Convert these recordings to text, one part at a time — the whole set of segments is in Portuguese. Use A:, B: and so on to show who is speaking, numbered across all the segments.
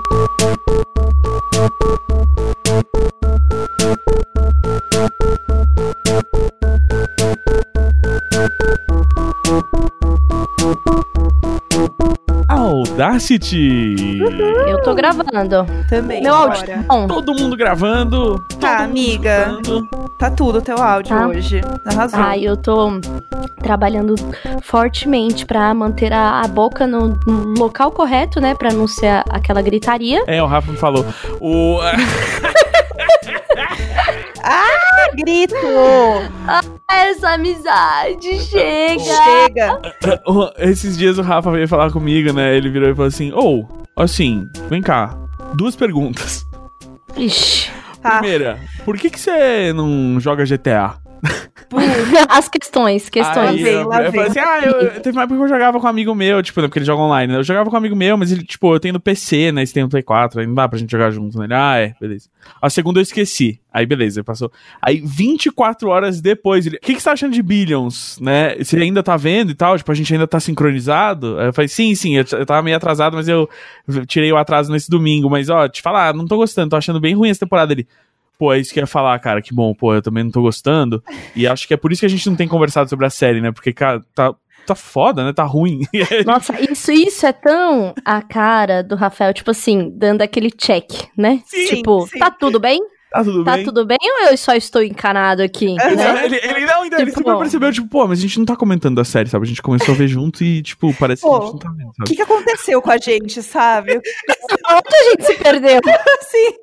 A: Thank Audacity!
B: Eu tô gravando.
C: Também.
B: Meu áudio tá bom.
A: Todo mundo gravando.
C: Tá, amiga.
A: escutando.
C: Tá tudo o teu áudio
B: Tá.
C: hoje. Arrasou.
B: Ai, eu tô trabalhando fortemente pra manter a, a boca no, no local correto, né? Pra não ser aquela gritaria.
A: É, o Rafa me falou. O,
C: Grito!
B: Essa amizade chega!
C: Chega!
A: o- esses dias o Rafa veio falar comigo, né? Ele virou e falou assim: Ô, assim, vem cá. Duas perguntas.
B: Ixi.
A: Primeira, por que, que você não joga GTA?
B: As questões, questões.
A: Aí eu,
C: lá
A: eu falei
C: vem.
A: assim, ah, eu, eu- teve uma época que eu jogava com um amigo meu, tipo, né, porque ele joga online, né? Eu jogava com um amigo meu, mas ele, tipo, eu tenho no PC, né? Esse tem no Play 4, aí não dá pra gente jogar junto, né? Ele, ah, é, beleza. A segunda eu esqueci. Aí, beleza, passou. Aí, 24 horas depois, ele, o que, que você tá achando de Billions, né? Você ainda tá vendo e tal? Tipo, a gente ainda tá sincronizado? Aí eu falei, sim, sim, eu, eu tava meio atrasado, mas eu tirei o atraso nesse domingo. Mas, ó, te falar, não tô gostando, tô achando bem ruim essa temporada. Ele, Pô, é isso que eu ia falar, cara. Que bom, pô, eu também não tô gostando. E acho que é por isso que a gente não tem conversado sobre a série, né? Porque, cara, tá, tá foda, né? Tá ruim.
B: Nossa, isso, isso é tão a cara do Rafael, tipo assim, dando aquele check, né?
A: Sim,
B: tipo,
C: sim.
B: tá tudo bem?
A: tá tudo
B: Tá
A: bem?
B: tudo bem ou eu só estou encanado aqui?
C: É,
B: né?
A: Ele, ele não, então, ele
B: Tipo,
A: super percebeu, tipo, pô, mas a gente não tá comentando da série, sabe? A gente começou a ver junto e, tipo, parece que a
C: Pô,
A: gente não tá vendo,
C: O que, que aconteceu com a gente, sabe?
B: Onde a gente se perdeu?
C: Assim,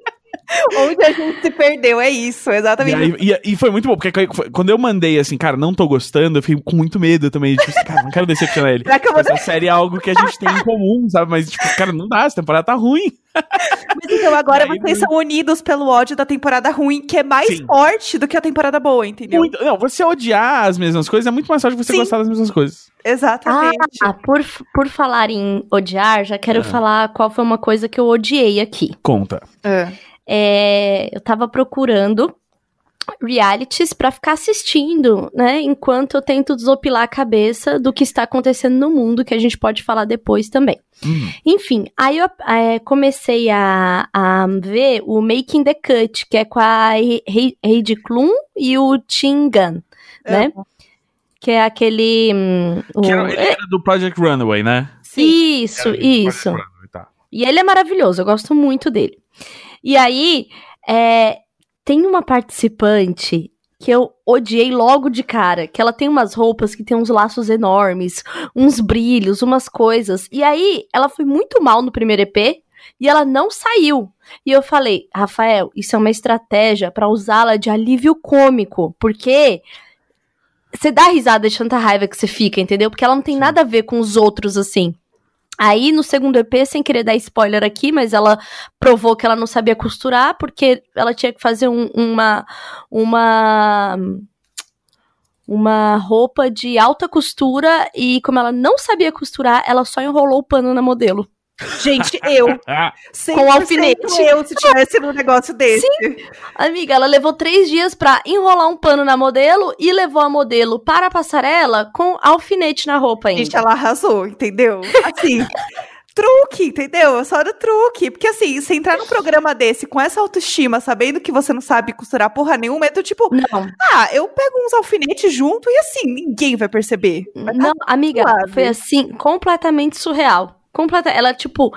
C: onde a gente se perdeu, é isso,
A: E,
C: exatamente.
A: aí- e- e foi muito bom, porque quando eu mandei assim, cara, não tô gostando, eu fiquei com muito medo também. Tipo, assim, cara, não quero decepcionar ele.
C: Será que eu vou...
A: Essa série é algo que a gente tem em comum, sabe? Mas, tipo, cara, não dá, essa temporada tá ruim.
C: Mas então agora
A: E aí,
C: vocês são unidos pelo ódio da temporada ruim, que é mais
A: Sim.
C: forte do que a temporada boa, entendeu?
A: Muito- não, você odiar as mesmas coisas é muito mais fácil de você
C: Sim.
A: gostar das mesmas coisas.
C: Exatamente.
B: Ah, por, por falar em odiar, já quero
A: Ah.
B: falar qual foi uma coisa que eu odiei aqui.
A: Conta.
C: Ah.
B: É, eu tava procurando realities pra ficar assistindo, né? Enquanto eu tento desopilar a cabeça do que está acontecendo no mundo, que a gente pode falar depois também.
A: Hum.
B: Enfim, aí eu é, comecei a, a ver o Making the Cut, que é com a He- He- Heidi Klum e o Tim Gunn, né? Que é aquele... o-
A: Que era, ele era do Project Runaway, né?
B: Isso,
A: Era do
B: isso.
A: Tá.
B: E ele é maravilhoso, eu gosto muito dele. E aí, é, tem uma participante que eu odiei logo de cara, que ela tem umas roupas que tem uns laços enormes, uns brilhos, umas coisas. E aí, ela foi muito mal no primeiro EP e ela não saiu. E eu falei, Rafael, isso é uma estratégia pra usá-la de alívio cômico, porque você dá risada de tanta raiva que você fica, entendeu? Porque ela não tem nada a ver com os outros assim. Aí, no segundo EP, sem querer dar spoiler aqui, mas ela provou que ela não sabia costurar, porque ela tinha que fazer um- uma. Uma. Uma roupa de alta costura, e como ela não sabia costurar, ela só enrolou o pano na modelo.
C: Gente, eu. 100%
B: alfinete.
C: eu se tivesse num negócio desse.
B: Amiga, ela levou três dias pra enrolar um pano na modelo e levou a modelo para a passarela com alfinete na roupa ainda.
C: Gente, ela arrasou, entendeu? Assim, truque, entendeu? Só do truque. Porque assim, você entrar num programa desse com essa autoestima, sabendo que você não sabe costurar porra nenhuma, é do tipo,
B: Não,
C: ah, eu pego uns alfinetes junto e assim, ninguém vai perceber. Vai tá
B: Não, amiga,
C: suave.
B: foi assim, completamente surreal. Completa, ela, tipo,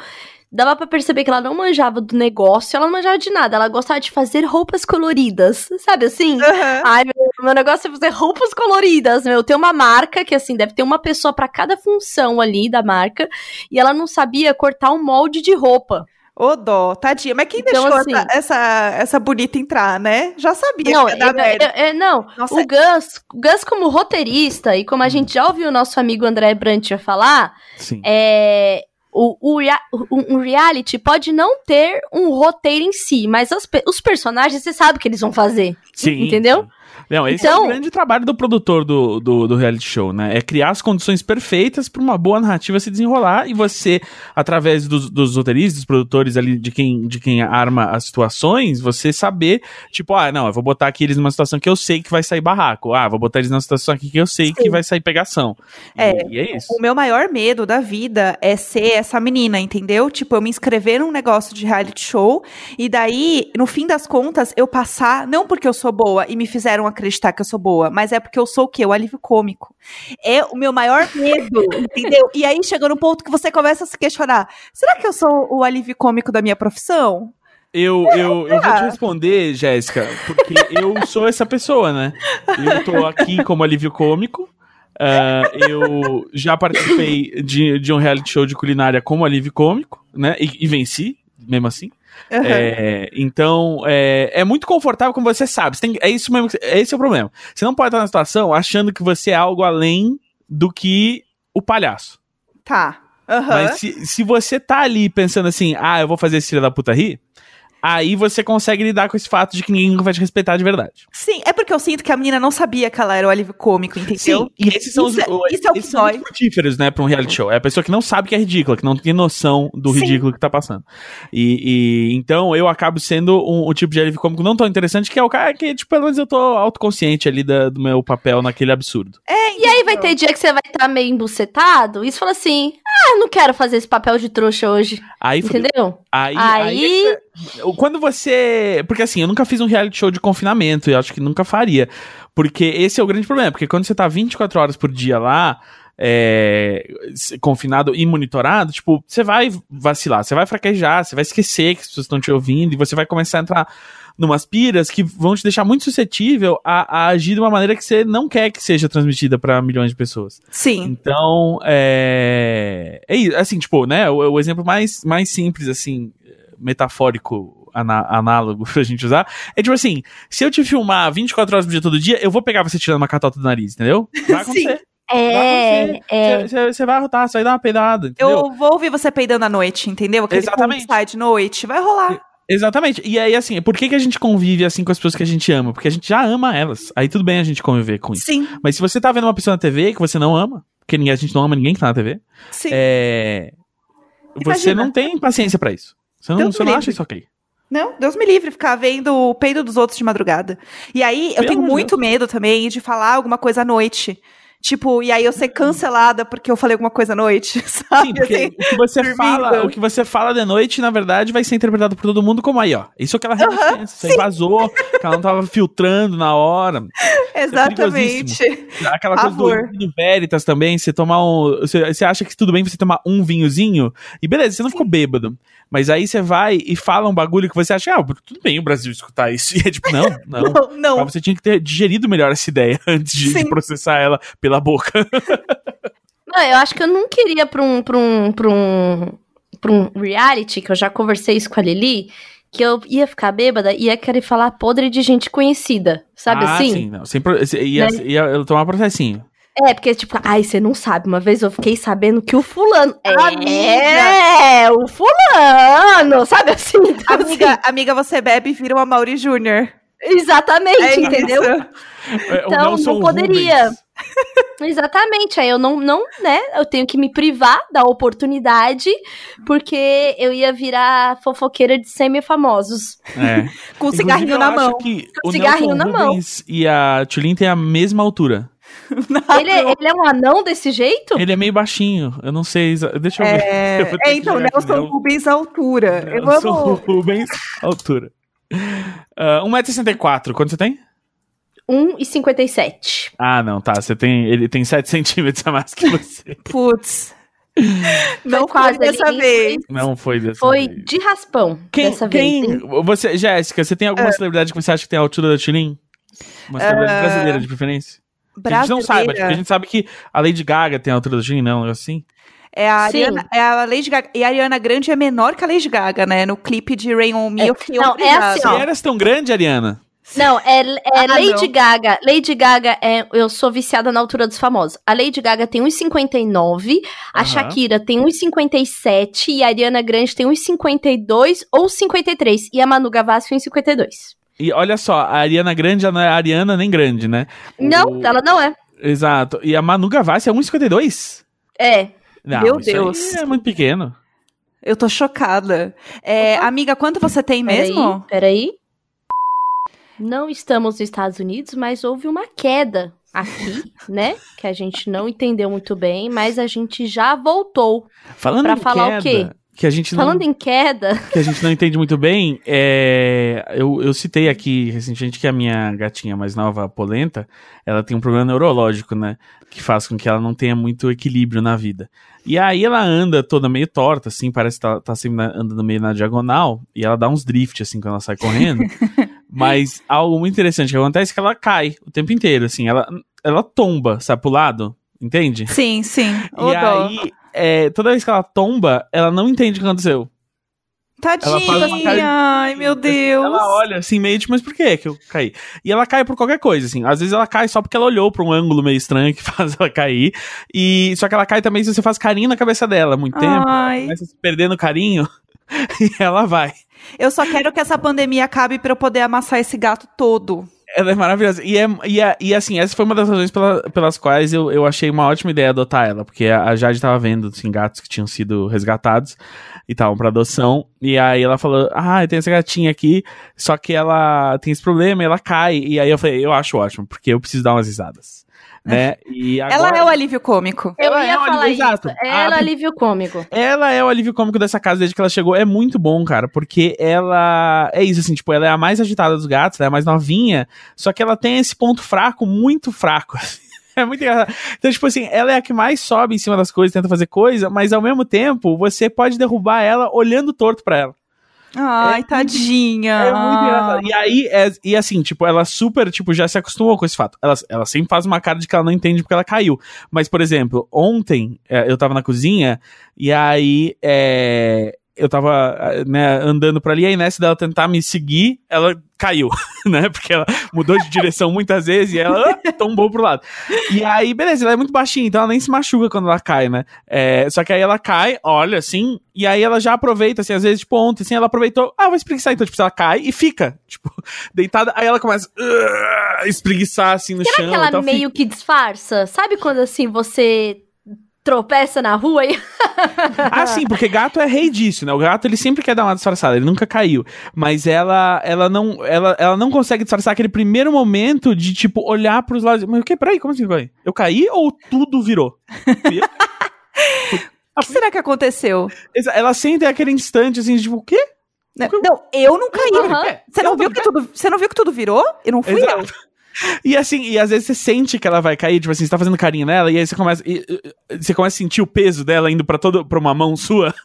B: dava pra perceber que ela não manjava do negócio, ela não manjava de nada, ela gostava de fazer roupas coloridas, sabe assim?
C: Aham.
B: Ai, meu, meu negócio é fazer roupas coloridas, meu. Tem uma marca que, assim, deve ter uma pessoa pra cada função ali da marca, e ela não sabia cortar um molde de roupa.
C: Ô, dó, tadinha. Mas quem
B: Então,
C: deixou
B: assim-
C: essa, essa, essa bonita entrar, né? Já sabia
B: Não,
C: que ia dar
B: eu-
C: merda.
B: eu- eu- não,
C: Nossa,
B: o Gus, o Gus como roteirista, e como a gente já ouviu o nosso amigo André Brant falar,
A: sim.
B: é, o, o, rea- um reality pode não ter um roteiro em si, mas as pe- os personagens, você sabe o que eles vão fazer.
A: Sim.
B: entendeu?
A: Não, esse é
B: Então-
A: o grande trabalho do produtor do, do, do reality show, né? É criar as condições perfeitas para uma boa narrativa se desenrolar e você, através dos, dos roteiristas, dos produtores ali, de quem, de quem arma as situações, você saber, tipo, ah, não, eu vou botar aqui eles numa situação que eu sei que vai sair barraco. Ah, vou botar eles numa situação aqui que eu sei que
C: Sim.
A: vai sair pegação. E-
C: É,
A: e é isso.
C: O meu maior medo da vida é ser essa menina, entendeu? Tipo, eu me inscrever num negócio de reality show e daí, no fim das contas, eu passar, não porque eu sou boa e me fizeram acreditar que eu sou boa, mas é porque eu sou o quê? O alívio cômico. É o meu maior medo, entendeu? E aí chega no ponto que você começa a se questionar: será que eu sou o alívio cômico da minha profissão?
A: Eu, eu, eu vou te responder, Jéssica, porque eu sou essa pessoa, né? Eu tô aqui como alívio cômico. ah, eu já participei de, de um reality show de culinária como alívio cômico, né? E, e venci, mesmo assim. É, então, é, é muito confortável, como você sabe. Você tem- é isso mesmo, que- esse é o problema. Você não pode estar na situação achando que você é algo além do que o palhaço.
C: Tá. Aham.
A: Mas se, se você tá ali pensando assim, ah, eu vou fazer esse filho da puta rir, aí você consegue lidar com esse fato de que ninguém nunca vai te respeitar de verdade.
C: Sim, é porque eu sinto que a menina não sabia que ela era o alívio cômico, entendeu?
A: Sim, e esses são
C: Isso
A: os,
C: é-
A: o-
C: isso é o que
A: esses são muito frutíferos, né, pra um reality show. É a pessoa que não sabe que é ridícula, que não tem noção do
C: Sim.
A: ridículo que tá passando. E, e- então eu acabo sendo um, um tipo de alívio cômico não tão interessante, que é o cara que, tipo, pelo menos eu tô autoconsciente ali da- do meu papel naquele absurdo.
C: É,
B: E aí vai ter dia que você vai estar meio embucetado e você fala assim: ah, não quero fazer esse papel de trouxa hoje.
A: Aí.
B: Entendeu?
A: aí,
B: Aí-
A: aí é quando você. Porque assim, eu nunca fiz um reality show de confinamento, e eu acho que nunca faria. Porque esse é o grande problema. Porque quando você tá 24 horas por dia lá, é, confinado e monitorado, tipo, você vai vacilar, você vai fraquejar, você vai esquecer que as pessoas estão te ouvindo, e você vai começar a entrar numas piras que vão te deixar muito suscetível a, a agir de uma maneira que você não quer que seja transmitida pra milhões de pessoas.
C: Sim.
A: Então, é. É isso, assim, tipo, né? O, o exemplo mais, mais simples, assim, metafórico, ana- análogo pra gente usar, é tipo assim: se eu te filmar 24 horas por dia todo dia, eu vou pegar você tirando uma catota do nariz, entendeu? Vai acontecer.
B: É, é.
A: Você você vai arrotar, você vai dar uma peidada, entendeu?
C: Eu vou ouvir você peidando à noite, entendeu? Aquele
A: Exatamente.
C: sai de noite. Vai rolar.
A: Exatamente. E aí, assim, por que, que a gente convive assim com as pessoas que a gente ama? Porque a gente já ama elas. Aí tudo bem a gente conviver com isso.
C: Sim,
A: Mas se você tá vendo uma pessoa na TV que você não ama, porque a gente não ama ninguém que tá na TV,
C: sim.
A: é. Você não tem paciência pra isso. Você não,
C: Deus
A: você não
C: livre.
A: acha isso ok.
C: Não, Deus me livre ficar vendo o peido dos outros de madrugada. E aí, eu
A: Pelo
C: tenho muito medo também de falar alguma coisa à noite. Tipo, e aí eu ser cancelada porque eu falei alguma coisa à noite, sabe?
A: Sim, porque
C: Assim,
A: o que você
C: dormindo.
A: fala, o que você fala de noite, na verdade, vai ser interpretado por todo mundo como aí, ó. Isso é o que ela realmente
C: Aham,
A: pensa. Isso aí vazou, que ela não tava filtrando na hora.
C: exatamente.
A: Aquela coisa do, do Veritas também, você tomar um. Você, você acha que tudo bem você tomar um vinhozinho, e beleza, você não ficou bêbado. Mas aí você vai e fala um bagulho que você acha, ah, tudo bem o Brasil escutar isso. E é tipo, não, não.
C: Não, não.
A: Mas você tinha que ter digerido melhor essa ideia antes de, de processar ela pela boca.
B: Não, eu acho que eu não queria pra um, pra um, pra um, pra um reality, que eu já conversei isso com a Lili, que eu ia ficar bêbada e ia querer falar podre de gente conhecida, sabe
A: ah,
B: assim?
A: sim, não. Sem pro- ia,
B: Né?
A: ia, ia tomar processinho.
B: É, porque, tipo, ai, você não sabe. Uma vez eu fiquei sabendo que o fulano.
C: Amiga!
B: É, o fulano, sabe assim? Então,
C: Amiga, amiga, você bebe e vira uma Mauri Júnior.
B: assim, exatamente,
C: É
B: entendeu?
C: isso.
A: É, o
B: Então, não poderia.
A: Rubens.
B: Exatamente. Aí eu não, não, né? Eu tenho que me privar da oportunidade, porque eu ia virar fofoqueira de semi-famosos.
A: É.
C: Com o cigarrinho
A: eu
C: na mão.
A: que
B: Com
A: o
B: cigarrinho
A: Nelson
B: na mão.
A: Rubens e a Tulin têm a mesma altura.
B: Ele, é- ele é um anão desse jeito?
A: Ele é meio baixinho. Eu não sei. Deixa eu ver.
C: É,
A: Eu vou
C: é, então,
A: jogar aqui,
C: Nelson
A: Nel-
C: Rubens altura. Eu
A: Nelson
C: amo.
A: Rubens, altura. Uh, 1,64m, quanto você tem?
B: 1,57.
A: Ah, não, tá. Você tem. Ele tem 7 centímetros a mais que você.
C: Putz. Não foi
B: quase
C: dessa
B: ali,
C: vez.
A: Não foi dessa
B: Foi
A: vez.
B: de raspão
A: Quem,
B: dessa
A: quem,
B: vez.
A: você, Jéssica, você tem alguma celebridade que você acha que tem a altura da Tulin? Uma celebridade brasileira, de preferência? Que a gente não saiba, tipo, a gente sabe que a Lady Gaga tem a altura da Tulin, não, um negócio assim.
C: É a,
B: Sim.
C: Ariana, é a Lady Gaga. E a Ariana Grande é menor que a Lady Gaga, né? No clipe de Rain On Me,
B: É,
C: eu fiquei
B: não, é assim, ó.
A: eras tão grande, Ariana.
B: Não, é, é
C: Ah,
B: Lady
C: não.
B: Gaga. Lady Gaga é. Eu sou viciada na altura dos famosos. A Lady Gaga tem 1,59, a
A: Aham.
B: Shakira tem 1,57 e a Ariana Grande tem 1,52 ou 53. E a Manu Gavassi 1,52.
A: E olha só, a Ariana Grande não é a Ariana nem grande, né?
B: Não,
A: O-
B: ela não é.
A: Exato. E a Manu Gavassi é 1,52?
B: É.
A: Não,
C: Meu
A: isso aí
C: Deus.
A: é muito pequeno.
C: Eu tô chocada. É, amiga, quanto você tem mesmo?
B: Peraí, peraí. Não estamos nos Estados Unidos, mas houve uma queda aqui, né? Que a gente não entendeu muito bem, mas a gente já voltou.
A: Falando
B: Pra
A: em
B: falar o
A: queda,
B: quê?
A: que a gente não
B: Falando em queda,
A: que a gente não entende muito bem, é, eu, eu citei aqui recentemente que a minha gatinha mais nova, a Polenta, ela tem um problema neurológico, né? Que faz com que ela não tenha muito equilíbrio na vida. E aí ela anda toda meio torta, assim, parece que tá, tá sempre na- andando meio na diagonal, e ela dá uns drift, assim, quando ela sai correndo. Mas algo muito interessante que acontece é que ela cai o tempo inteiro, assim, ela, ela tomba, sabe, pro lado, entende?
C: Sim, sim.
A: E
C: dó.
A: aí, é, toda vez que ela tomba, ela não entende o que aconteceu.
C: Tadinha,
A: de-
C: ai meu Deus.
A: Ela olha assim, meio tipo, mas por que que eu caí? E ela cai por qualquer coisa, assim. Às vezes ela cai só porque ela olhou pra um ângulo meio estranho que faz ela cair. E só que ela cai também se você faz carinho na cabeça dela muito tempo. ela
C: Ai.
A: Começa se perder no carinho e ela vai.
C: Eu só quero que essa pandemia acabe pra eu poder amassar esse gato todo.
A: Ela é maravilhosa. E, é, e, é- e assim, essa foi uma das razões pela- pelas quais eu, eu achei uma ótima ideia adotar ela. Porque a, Jade tava vendo, assim, gatos que tinham sido resgatados e estavam pra adoção. E aí ela falou, ah, tem essa gatinha aqui, só que ela tem esse problema e ela cai. E aí eu falei, eu acho ótimo, porque eu preciso dar umas risadas. Né? E
C: Ela
A: agora-
C: é o alívio cômico.
B: eu
A: Ela
B: ia
A: é
B: falar
A: alívio-
B: isso.
A: exato.
B: Ela
A: Ah,
B: alívio cômico.
A: Ela é o alívio cômico dessa casa desde que ela chegou. É muito bom, cara, porque ela. É isso, assim, tipo, ela é a mais agitada dos gatos, ela é a mais novinha, só que ela tem esse ponto fraco, muito fraco. assim. É muito engraçado. Então, tipo assim, ela é a que mais sobe em cima das coisas, tenta fazer coisa, mas ao mesmo tempo, você pode derrubar ela olhando torto pra ela.
C: Ai, tadinha.
A: É muito engraçado. E aí, é, e assim, tipo, ela super, tipo, já se acostumou com esse fato. Ela, ela sempre faz uma cara de que ela não entende porque ela caiu. Mas, por exemplo, ontem é, eu tava na cozinha e aí é, eu tava né, andando por ali, aí nessa dela tentar me seguir, ela caiu, né? Porque ela mudou de direção muitas vezes e ela ah, tombou pro lado. E aí, beleza, ela é muito baixinha, então ela nem se machuca quando ela cai, né? É, só que aí ela cai, olha assim, e aí ela já aproveita, assim, às vezes, tipo, ontem, assim, ela aproveitou, ah, vou espreguiçar, então, tipo, ela cai e fica, tipo, deitada, aí ela começa a espreguiçar, assim, no chão.
B: que ela meio que disfarça? Sabe quando assim você tropeça na rua e.
A: Ah, sim, porque gato é rei disso, né? O gato ele sempre quer dar uma disfarçada, ele nunca caiu. Mas ela ela não ela, ela não consegue disfarçar aquele primeiro momento de tipo olhar pros lados. Mas o que? Peraí, como assim, vai? Eu caí ou tudo virou? Eu?
C: O que será que aconteceu?
A: Ela sente aquele instante assim, de, tipo, o quê?
C: Não, não, eu não caí.
B: Aham.
C: Você não
A: Eu
C: viu
A: não
C: que tudo, você não viu que tudo virou? E não fui eu.
A: E assim, e às vezes você sente que ela vai cair, tipo assim, você tá fazendo carinho nela, e aí você começa, e- você começa a sentir o peso dela indo pra todo pra uma mão sua.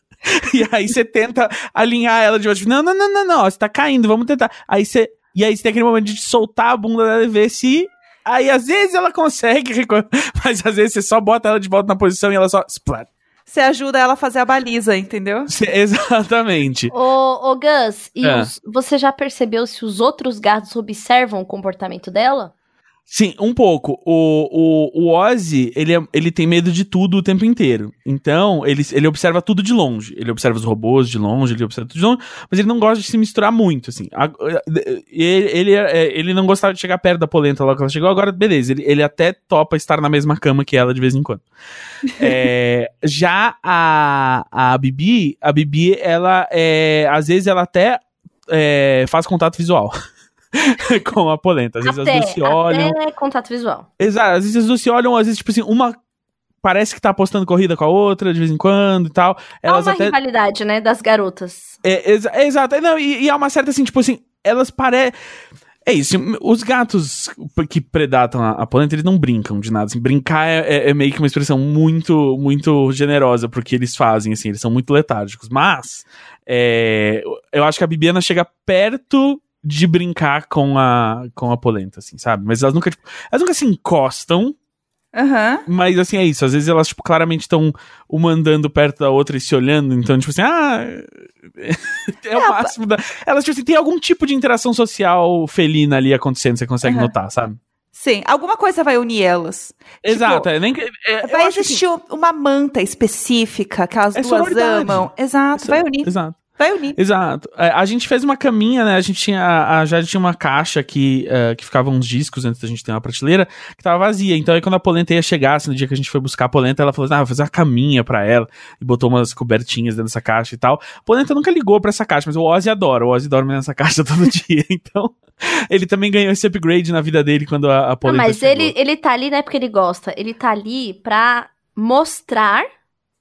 A: E aí você tenta alinhar ela de volta, tipo, não, não, não, não, não, ó, você tá caindo, vamos tentar. Aí você, e aí você tem aquele momento de soltar a bunda dela e ver se Aí às vezes ela consegue, mas às vezes você só bota ela de volta na posição e ela só splat.
C: Você ajuda ela a fazer a baliza, entendeu?
A: Cê- Exatamente.
B: Ô, ô Gus, e
A: É.
B: os- você já percebeu se os outros gatos observam o comportamento dela?
A: Sim, um pouco. O, o, o Ozzy, ele, é- ele tem medo de tudo o tempo inteiro. Então, ele, ele observa tudo de longe. Ele observa os robôs de longe, ele observa tudo de longe, mas ele não gosta de se misturar muito, assim. Ele, ele, é- ele não gostava de chegar perto da polenta logo que ela chegou, agora, beleza, ele, ele até topa estar na mesma cama que ela de vez em quando. É, já a, a Bibi, a Bibi, ela, é, às vezes, ela até é, faz contato visual. com a polenta. Às vezes
B: até,
A: as duas se olham.
B: até contato visual.
A: Exato, às vezes as duas se olham, às vezes, tipo assim, uma parece que tá apostando corrida com a outra de vez em quando e tal. Elas
B: Há uma
A: até.
B: rivalidade, né, das garotas.
A: É, exa- exato, não, e, e há uma certa assim, tipo assim, elas parecem. É isso, os gatos que predatam a, a polenta, eles não brincam de nada. Assim, brincar é, é- é meio que uma expressão muito, muito generosa porque eles fazem, assim, eles são muito letárgicos. Mas, é, eu acho que a Bibiana chega perto de brincar com a, com a polenta, assim, sabe? Mas elas nunca, tipo, elas nunca se encostam,
C: Aham.
A: mas assim, é isso. Às vezes elas, tipo, claramente estão uma andando perto da outra e se olhando. Então, tipo assim, ah. é o
C: É,
A: máximo da. Elas, tipo assim, tem algum tipo de interação social felina ali acontecendo, você consegue
C: Aham.
A: notar, sabe?
C: Sim, alguma coisa vai unir elas.
A: Exato, é nem é,
C: Vai existir uma manta específica que as
A: É
C: duas amam. Exato, vai unir.
A: Exato.
C: Vai unir.
A: Exato. É, a gente fez uma caminha, né? A gente tinha. A Jade tinha uma caixa que, uh, que ficava uns discos antes da gente ter uma prateleira que tava vazia. Então aí quando a polenta ia chegar, assim, no dia que a gente foi buscar a polenta, ela falou assim: ah, vou fazer uma caminha pra ela. E botou umas cobertinhas dentro dessa caixa e tal. A polenta nunca ligou pra essa caixa, mas o Ozzy adora. O Ozzy dorme nessa caixa todo dia. Então, ele também ganhou esse upgrade na vida dele quando a, a polenta.
B: Não, mas
A: chegou.
B: ele, ele tá ali não é porque ele gosta. Ele tá ali pra mostrar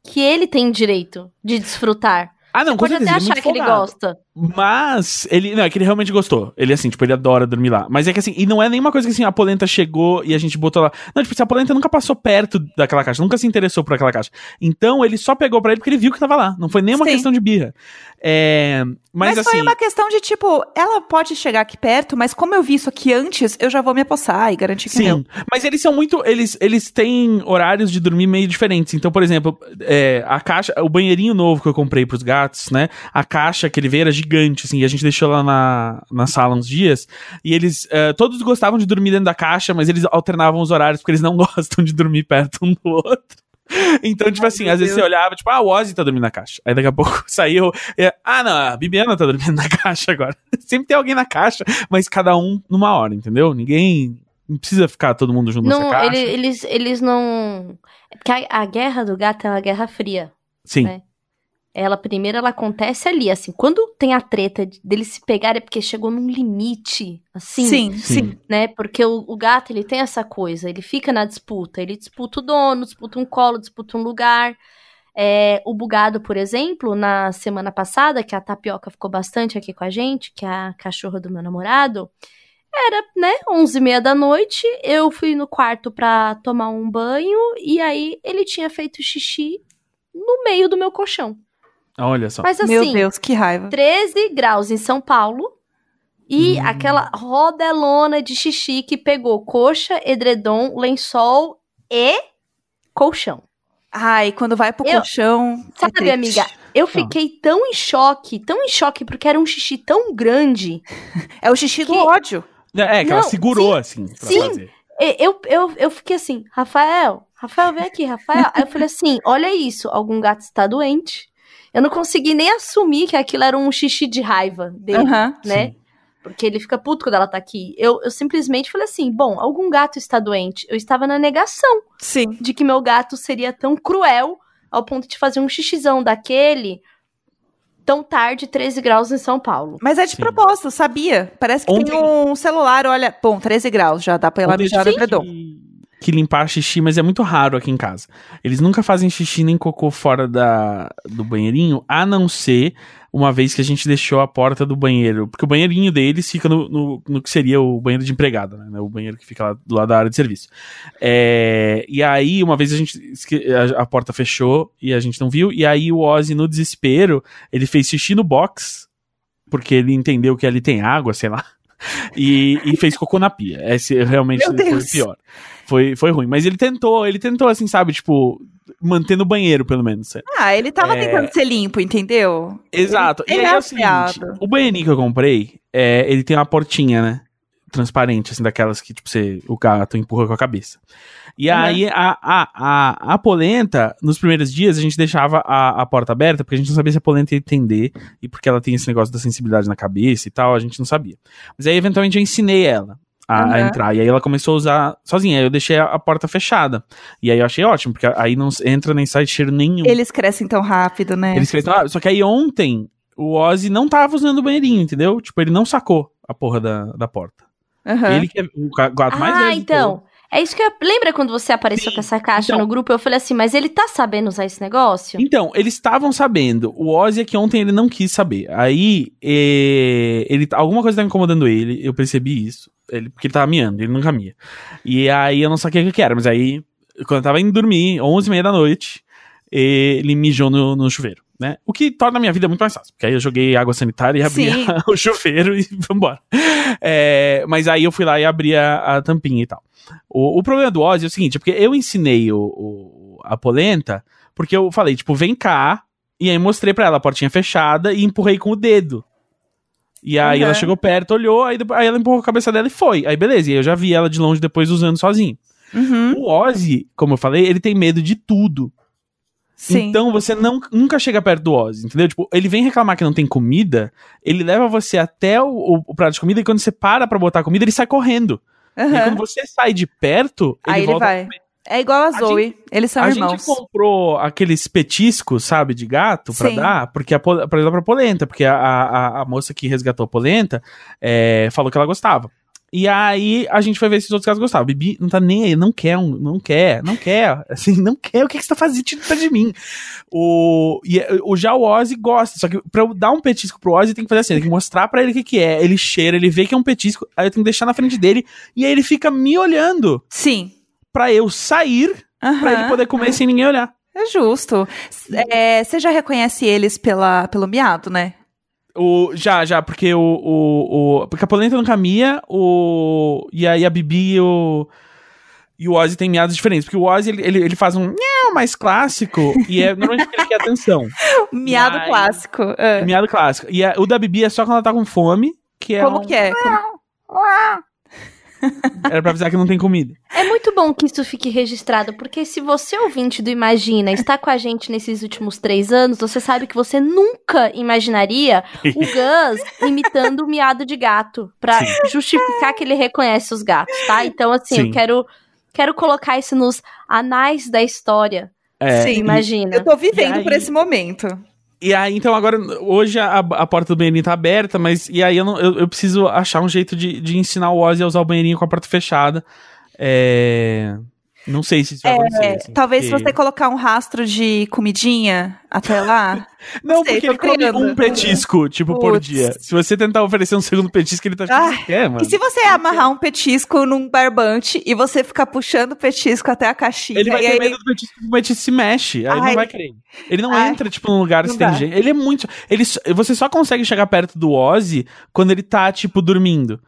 B: que ele tem direito de desfrutar.
A: Ah, não,
B: Você pode até
A: é
B: achar que ele gosta.
A: Mas, ele. Não, é que ele realmente gostou. Ele, assim, tipo, ele adora dormir lá. Mas é que assim, e não é nenhuma coisa que assim, a polenta chegou e a gente botou lá. Não, tipo, se a polenta nunca passou perto daquela caixa, nunca se interessou por aquela caixa. Então, ele só pegou pra ele porque ele viu que tava lá. Não foi nenhuma
C: Sim.
A: questão de birra. É. Mas,
C: Mas,
A: assim.
C: foi uma questão de, tipo, ela pode chegar aqui perto, mas como eu vi isso aqui antes, eu já vou me apossar e garantir que.
A: Sim, mas eles são muito. Eles, eles têm horários de dormir meio diferentes. Então, por exemplo, é, a caixa, o banheirinho novo que eu comprei pros gatos, né? A caixa que ele veio era gigante, assim, e a gente deixou lá na, na sala uns dias. E eles. é, todos gostavam de dormir dentro da caixa, mas eles alternavam os horários porque eles não gostam de dormir perto um do outro. Então, tipo assim,
C: meu
A: às vezes
C: Deus.
A: você olhava, tipo, ah, o Ozzy tá dormindo na caixa. Aí daqui a pouco saiu, é, ah, não, a Bibiana tá dormindo na caixa agora. Sempre tem alguém na caixa, mas cada um numa hora, entendeu? Ninguém. Não precisa ficar todo mundo junto nessa
B: Não,
A: caixa.
B: ele- eles, eles não. Porque a, a guerra do gato é uma guerra fria.
A: Sim.
B: né? Ela primeiro ela acontece ali, assim, quando tem a treta de- deles se pegarem é porque chegou num limite, assim,
C: Sim,
A: Sim.
C: sim.
B: né? Porque o, o gato ele tem essa coisa, ele fica na disputa, ele disputa o dono, disputa um colo, disputa um lugar. É, o bugado, por exemplo, na semana passada, que a tapioca ficou bastante aqui com a gente, que é a cachorra do meu namorado, era, né, onze e meia da noite, eu fui no quarto pra tomar um banho, e aí ele tinha feito xixi no meio do meu colchão.
A: Olha só.
B: Mas
C: Meu
B: assim,
C: Deus, que raiva.
B: 13 graus em São Paulo. E
A: Hum.
B: aquela rodelona de xixi que pegou coxa, edredom, lençol e colchão.
C: Ai, quando vai pro
B: Eu-
C: colchão. é
B: Sabe,
C: triste.
B: amiga, eu fiquei tão em choque, tão em choque, porque era um xixi tão grande.
C: É o xixi do
B: Que-
C: ódio.
A: É, que ela
B: Não,
A: segurou, assim, pra
B: sim.
A: fazer.
B: Eu, eu, eu fiquei assim, Rafael, Rafael, vem aqui, Rafael. Aí eu falei assim: olha isso, algum gato está doente. Eu não consegui nem assumir que aquilo era um xixi de raiva dele. Né?
A: Sim.
B: Porque ele fica puto quando ela tá aqui. Eu, eu simplesmente falei assim: bom, algum gato está doente. Eu estava na negação
C: Sim.
B: de que meu gato seria tão cruel ao ponto de fazer um xixizão daquele tão tarde, 13 graus em São Paulo.
C: Mas é de
A: Sim.
C: propósito, sabia? Parece que tem
A: Ontem-
C: um celular, olha, bom, 13 graus, já dá pra ir lá mijar no edredom.
A: Que- limpar xixi, mas é muito raro aqui em casa. Eles nunca fazem xixi nem cocô fora da, do banheirinho, a não ser uma vez que a gente deixou a porta do banheiro. Porque o banheirinho deles fica no, no, no que seria o banheiro de empregada, né? O banheiro que fica lá do lado da área de serviço. É, e aí, uma vez a gente. A, a porta fechou e a gente não viu. E aí o Ozzy, no desespero, ele fez xixi no box. Porque ele entendeu que ali tem água, sei lá. E, e fez cocô na pia. Esse realmente foi o pior. Foi, foi ruim. Mas ele tentou, ele tentou, assim, sabe, tipo, manter no banheiro, pelo menos.
C: Ah, ele tava
A: É.
C: tentando ser limpo, entendeu?
A: Exato.
C: Ele
A: e aí
C: é
A: é o seguinte, o banheirinho que eu comprei, é, ele tem uma portinha, né? Transparente, assim, daquelas que, tipo, você, o gato empurra com a cabeça. E
C: Uhum.
A: aí, a, a, a, a polenta, nos primeiros dias, a gente deixava a, a porta aberta, porque a gente não sabia se a polenta ia entender, e porque ela tem esse negócio da sensibilidade na cabeça e tal, a gente não sabia. Mas aí, eventualmente, eu ensinei ela a, a
C: Uhum.
A: entrar, e aí ela começou a usar sozinha, aí eu deixei a, a porta fechada. E aí eu achei ótimo, porque aí não entra nem sai cheiro nenhum.
C: Eles crescem tão rápido, né?
A: Eles crescem lá. Só que aí ontem o Ozzy não tava usando o banheirinho, entendeu? Tipo, ele não sacou a porra da, da porta.
C: Aham.
A: Ele que é o ga- gato mais
B: ah,
A: velho. de
B: então. É isso que eu. Lembra quando você apareceu
A: Sim,
B: com essa caixa
A: então.
B: no grupo? Eu falei assim, mas ele tá sabendo usar esse negócio?
A: Então, eles estavam sabendo. O Ozzy é que ontem ele não quis saber. Aí, eh, ele, alguma coisa tá incomodando ele, eu percebi isso. Ele, porque ele tava miando, ele nunca mia. E aí eu não sabia o que era, mas aí, quando eu tava indo dormir, 11 e meia da noite, ele mijou no, no chuveiro, né? O que torna a minha vida muito mais fácil, porque aí eu joguei água sanitária e abri o chuveiro e vambora. É, mas aí eu fui lá e abri a, a tampinha e tal. O, o problema do Ozzy é o seguinte, é porque eu ensinei o, o- a polenta, porque eu falei, tipo, vem cá, e aí mostrei pra ela a portinha fechada e empurrei com o dedo. E aí
C: Uhum.
A: ela chegou perto, olhou, aí, aí ela empurrou a cabeça dela e foi. Aí beleza, e aí eu já vi ela de longe depois usando sozinho.
C: Uhum.
A: O Ozzy, como eu falei, ele tem medo de tudo.
C: Sim.
A: Então você não, nunca chega perto do Ozzy, entendeu? Tipo, ele vem reclamar que não tem comida, ele leva você até o, o- o prato de comida e quando você para pra botar a comida, ele sai correndo. E
C: Aham.
A: quando você sai de perto, ele
C: Aí ele
A: volta
C: vai. É igual a Zoe. Eles são
A: a
C: irmãos.
A: gente comprou aqueles petiscos, sabe, de gato pra
C: Sim.
A: dar, porque a, pra dar pra polenta, porque a, a, a moça que resgatou a polenta é, falou que ela gostava. E aí a gente foi ver se os outros gatos gostavam. Bibi não tá nem aí, não quer, não quer, não quer, assim, não quer. O que, que você tá fazendo Tira de mim? O, e, é, o já o Ozzy gosta, só que pra eu dar um petisco pro Ozzy tem que fazer assim, tem que mostrar pra ele o que que é. Ele cheira, ele vê que é um petisco, aí eu tenho que deixar na frente dele e aí ele fica me olhando
C: Sim.
A: pra eu sair
C: Aham.
A: pra ele poder comer sem ninguém olhar.
C: É justo. É, você já reconhece eles pela, pelo miado, né?
A: O, já, já, porque o, o, o. Porque a polenta não caminha, o. E aí a Bibi e o. E o Ozzy tem miados diferentes. Porque o Ozzy, ele, ele, ele faz um miau mais clássico. e é normalmente porque ele quer atenção.
C: Miado
A: Mas-
C: clássico. É.
A: Miado clássico. E a- o da Bibi é só quando ela tá com fome. Que é
C: Como
A: um-
C: que é?
A: Era pra avisar que não tem comida.
B: É muito bom que isso fique registrado, porque se você, ouvinte do Imagina, está com a gente nesses últimos três anos, você sabe que você nunca imaginaria o Gus imitando o miado de gato, pra justificar que ele reconhece os gatos, tá? Então, assim,
A: Sim.
B: eu quero, quero colocar isso nos anais da história.
A: É,
C: Sim.
B: Imagina.
C: Eu tô vivendo
A: aí-
C: por esse momento.
A: E aí, então, agora, hoje a, a porta do banheirinho tá aberta, mas. E aí eu, não- eu, eu preciso achar um jeito de, de ensinar o Ozzy a usar o banheirinho com a porta fechada. É. Não sei se isso vai acontecer.
C: É,
A: assim,
C: talvez se
A: porque-
C: você colocar um rastro de comidinha até lá.
A: Não,
C: sei,
A: porque ele come
C: criando.
A: um petisco, tipo, por
C: Putz.
A: dia. Se você tentar oferecer um segundo petisco, ele tá achando que
C: Ah,
A: quer, mano.
C: E se você amarrar um petisco num barbante e você ficar puxando o petisco até a caixinha?
A: Ele vai ter medo do petisco, o petisco se mexe. Aí
C: Ai.
A: não vai querer. Ele não
C: Ai.
A: entra, tipo, num lugar
C: Não
A: que tem gente. Ele é muito. Ele, você só consegue chegar perto do Ozzy quando ele tá, tipo, dormindo.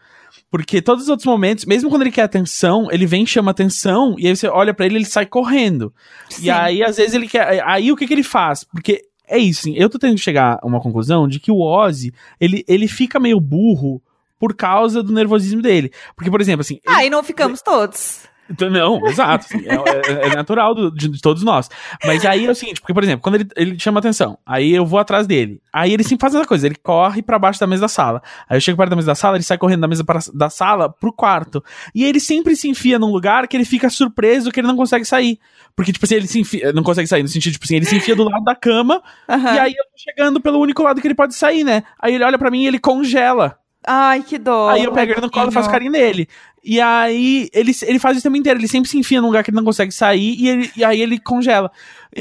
A: Porque todos os outros momentos, mesmo quando ele quer atenção, ele vem e chama atenção, e aí você olha pra ele ele sai correndo.
C: Sim.
A: E aí, às vezes, ele quer. Aí o que, que ele faz? Porque é isso, assim, eu tô tentando chegar a uma conclusão de que o Ozzy, ele, ele fica meio burro por causa do nervosismo dele. Porque, por exemplo, assim.
C: Ah, e não ficamos todos.
A: Então, Não, exato. assim, é, é- é natural do- de, de todos nós. Mas aí é o seguinte, porque, por exemplo, quando ele, ele chama atenção, aí eu vou atrás dele. Aí ele sempre faz essa coisa, ele corre pra baixo da mesa da sala. Aí eu chego perto da mesa da sala, ele sai correndo da mesa pra- da sala pro quarto. E ele sempre se enfia num lugar que ele fica surpreso que ele não consegue sair. Porque, tipo assim, ele se enfia, não consegue sair, no sentido, tipo assim, ele se enfia do lado da cama,
C: Aham.
A: e aí eu tô chegando pelo único lado que ele pode sair, né? Aí ele olha pra mim e ele congela.
C: Ai, que dó.
A: Aí eu pego ele no colo e faço carinho nele. E aí ele, ele faz isso o tempo inteiro. Ele sempre se enfia num lugar que ele não consegue sair e, ele- e aí ele congela.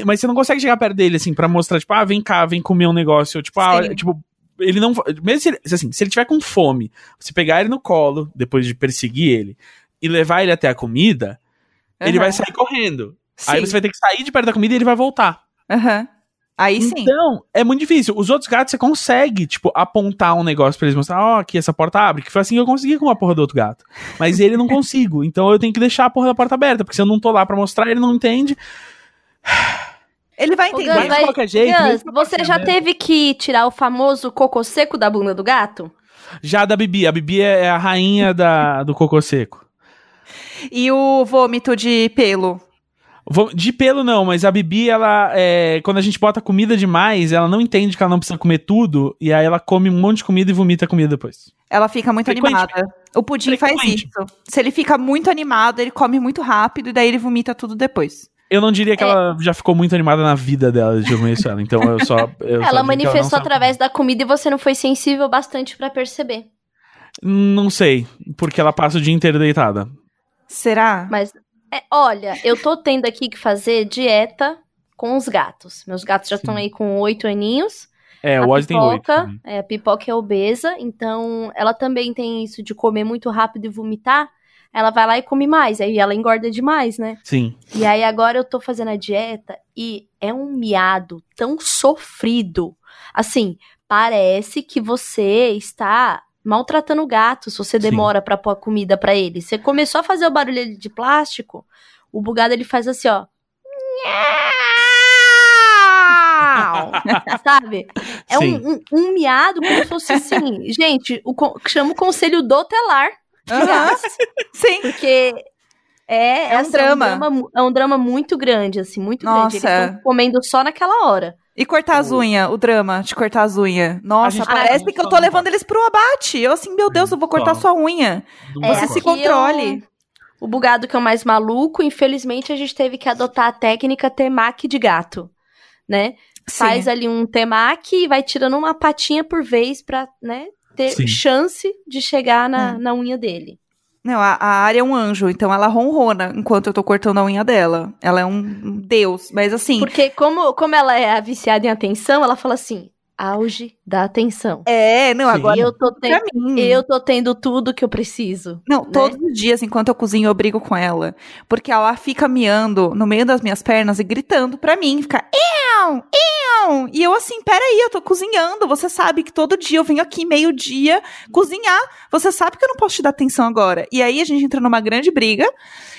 A: Mas você não consegue chegar perto dele, assim, pra mostrar, tipo, ah, vem cá, vem comer um negócio. Tipo, ah,
C: Sim.
A: tipo, ele não. Mesmo se ele, assim, se ele tiver com fome, você pegar ele no colo, depois de perseguir ele, e levar ele até a comida, ele
C: Aham.
A: vai sair correndo. Aí
C: Sim.
A: você vai ter que sair de perto da comida e ele vai voltar.
C: Aham. Aí sim.
A: Então, é muito difícil. Os outros gatos você consegue, tipo, apontar um negócio pra eles mostrar, ó, aqui essa porta abre. Que foi assim que eu consegui com a porra do outro gato. Mas ele não consigo. Então eu tenho que deixar a porra da porta aberta. Porque se eu não tô lá pra mostrar, ele não entende.
C: Ele vai
B: Ô,
C: entender.
B: Gus,
A: de qualquer jeito,
B: Gus, você já
A: né?
B: teve que tirar o famoso cocô seco da bunda do gato?
A: Já da Bibi. A Bibi é a rainha da, do cocô seco.
C: E o vômito de pelo?
A: De pelo não, mas a Bibi, ela, é, quando a gente bota comida demais, ela não entende que ela não precisa comer tudo, e aí ela come um monte de comida e vomita a comida depois.
C: Ela fica muito animada. O pudim faz isso. Se ele fica muito animado, ele come muito rápido e daí ele vomita tudo depois.
A: Eu não diria que
B: É.
A: ela já ficou muito animada na vida dela, de eu conheço ela, então eu só... eu só
B: ela
A: que
B: manifestou
A: sabe.
B: através da comida e você não foi sensível bastante pra perceber.
A: Não sei, porque ela passa o dia inteiro deitada.
C: Será?
B: Mas, é, olha, eu tô tendo aqui que fazer dieta com os gatos. Meus gatos já estão aí com oito aninhos.
A: É,
B: a
A: o Ozzy tem oito.
B: pipoca, é, a pipoca é obesa, então ela também tem isso de comer muito rápido e vomitar. Ela vai lá e come mais, aí ela engorda demais, né?
A: Sim.
B: E aí agora eu tô fazendo a dieta e é um miado tão sofrido. Assim, parece que você está maltratando o gato se você demora pra pôr a comida pra ele. Você começou a fazer o barulho de plástico, o bugado ele faz assim, ó. Sabe? É um, um, um miado como se fosse assim. Gente, o, chama o conselho do telar.
C: Sim.
B: Porque É,
C: É um drama.
B: É um drama, é um drama muito grande, assim, muito grande.
C: Nossa.
B: Eles estão comendo só naquela hora.
C: E cortar as unhas, o drama de cortar as unhas. Nossa,
A: gente-
C: parece
A: Ah,
C: que eu tô levando eles pro abate. Eu assim, meu Deus, eu vou cortar sua unha.
B: É,
C: Você se controle.
B: O bugado que é o mais maluco, infelizmente a gente teve que adotar a técnica temaki de gato, né? Faz
C: Sim.
B: ali um temaki e vai tirando uma patinha por vez pra, né, ter
A: Sim.
B: chance de chegar na,
C: Hum.
B: na unha dele.
C: Não, a, a área é um anjo, então ela ronrona enquanto eu tô cortando a unha dela. Ela é um deus, mas assim.
B: Porque como, como ela é viciada em atenção, ela fala assim, auge da atenção.
C: É, não,
A: Sim.
C: agora.
B: eu tô
C: Pra
B: tendo,
C: mim.
B: eu tô tendo tudo que eu preciso.
C: Não,
B: né?
C: todos os dias, enquanto eu cozinho, eu brigo com ela. Porque ela fica miando no meio das minhas pernas e gritando pra mim. Fica, eu, eu. E eu assim, peraí, eu tô cozinhando. Você sabe que todo dia eu venho aqui meio-dia cozinhar. Você sabe que eu não posso te dar atenção agora. E aí a gente entra numa grande briga.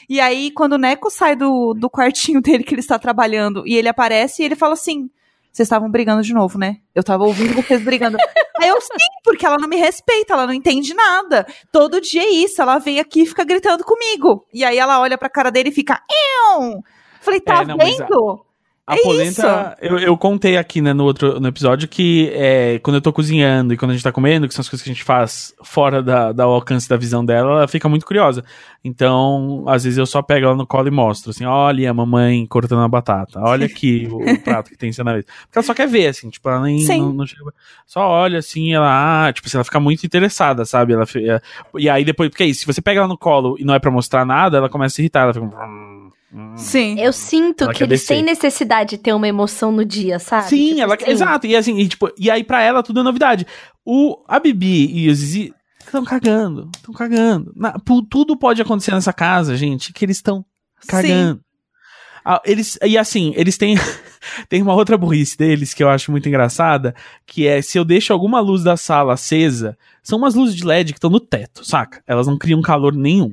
C: E aí, quando o Neco sai do, do quartinho dele que ele está trabalhando e ele aparece, ele fala assim. Vocês estavam brigando de novo, né? Eu tava ouvindo vocês brigando. Aí eu sim, porque ela não me respeita, ela não entende nada. Todo dia é isso, ela vem aqui e fica gritando comigo. E aí ela olha pra cara dele e fica, eu. Falei, tá
A: É, não,
C: vendo?
A: A
C: É
A: polenta, eu, eu contei aqui, né, no outro no episódio que é, quando eu tô cozinhando e quando a gente tá comendo, que são as coisas que a gente faz fora da, da alcance da visão dela, ela fica muito curiosa. Então, às vezes eu só pego ela no colo e mostro, assim, olha a mamãe cortando a batata, olha aqui o, o prato que tem em na mesa. Porque ela só quer ver, assim, tipo, ela nem não, não chega, só olha assim, ela, ah, tipo, assim, ela fica muito interessada, sabe? Ela, é, e aí depois, porque é isso, se você pega ela no colo e não é pra mostrar nada, ela começa a irritar, ela fica... "Hum, hum".
C: Sim.
B: Eu sinto
A: Ela
B: que eles
A: descer.
B: têm necessidade de ter uma emoção no dia, sabe?
A: Sim,
B: Tipo
A: ela,
B: assim,
A: exato. E assim, e, tipo, e aí pra ela tudo é novidade. O, a Bibi e o Zizi estão cagando, estão cagando. Na- tudo pode acontecer nessa casa, gente, que eles estão cagando. Ah, eles, e assim, eles têm, tem uma outra burrice deles que eu acho muito engraçada, que é se eu deixo alguma luz da sala acesa, são umas luzes de LED que estão no teto, saca? Elas não criam calor nenhum.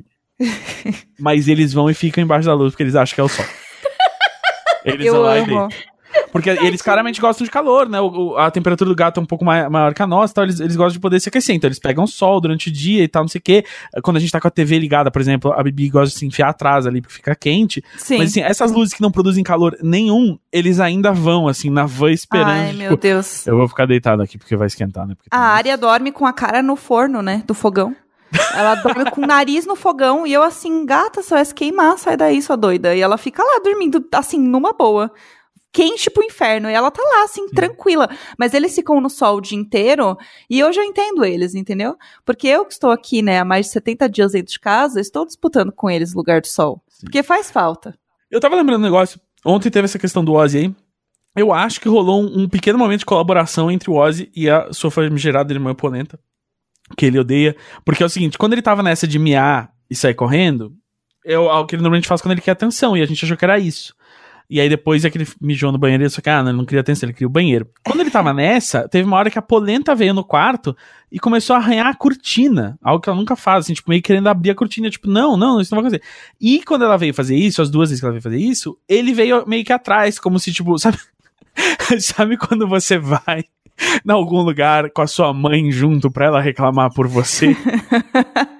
A: Mas eles vão e ficam embaixo da luz porque eles acham que é o sol. Eles
C: Eu
A: vão lá
C: amo.
A: Porque eles claramente gostam de calor, né? O- a temperatura do gato é um pouco mai- maior que a nossa, então eles, eles gostam de poder se aquecer. Então eles pegam sol durante o dia e tal, não sei o quê. Quando a gente tá com a TV ligada, por exemplo, a Bibi gosta de se enfiar atrás ali porque fica quente.
C: Sim.
A: Mas assim, essas luzes que não produzem calor nenhum, eles ainda vão, assim, na van esperando.
C: Ai,
A: tipo,
C: meu Deus.
A: Eu vou ficar deitado aqui porque vai esquentar, né? Porque
C: A área dorme com a cara no forno, né? Do fogão. Ela dorme com o nariz no fogão e eu assim, gata, você vai se queimar, sai daí, sua doida. E ela fica lá dormindo, assim, numa boa. Quente pro inferno. E ela tá lá, assim, tranquila. Mas eles ficam no sol o dia inteiro e hoje eu entendo eles, entendeu? Porque eu que estou aqui, né, há mais de 70 dias dentro de casa, estou disputando com eles lugar do sol.
A: Sim.
C: Porque faz falta.
A: Eu tava lembrando um negócio. Ontem teve essa questão do Ozzy aí. Eu acho que rolou um, um pequeno momento de colaboração entre o Ozzy e a sua famigerada irmã Polenta. Que ele odeia. Porque é o seguinte, quando ele tava nessa de miar e sair correndo, é algo que ele normalmente faz quando ele quer atenção. E a gente achou que era isso. E aí depois é que ele mijou no banheiro e só que, ah, não, ele não queria atenção, ele queria o banheiro. Quando ele tava nessa, teve uma hora que a polenta veio no quarto e começou a arranhar a cortina. Algo que ela nunca faz, assim, tipo, meio querendo abrir a cortina. Tipo, não, não, isso não vai acontecer. E quando ela veio fazer isso, as duas vezes que ela veio fazer isso, ele veio meio que atrás, como se, tipo, sabe? sabe quando você vai em algum lugar com a sua mãe junto pra ela reclamar por você?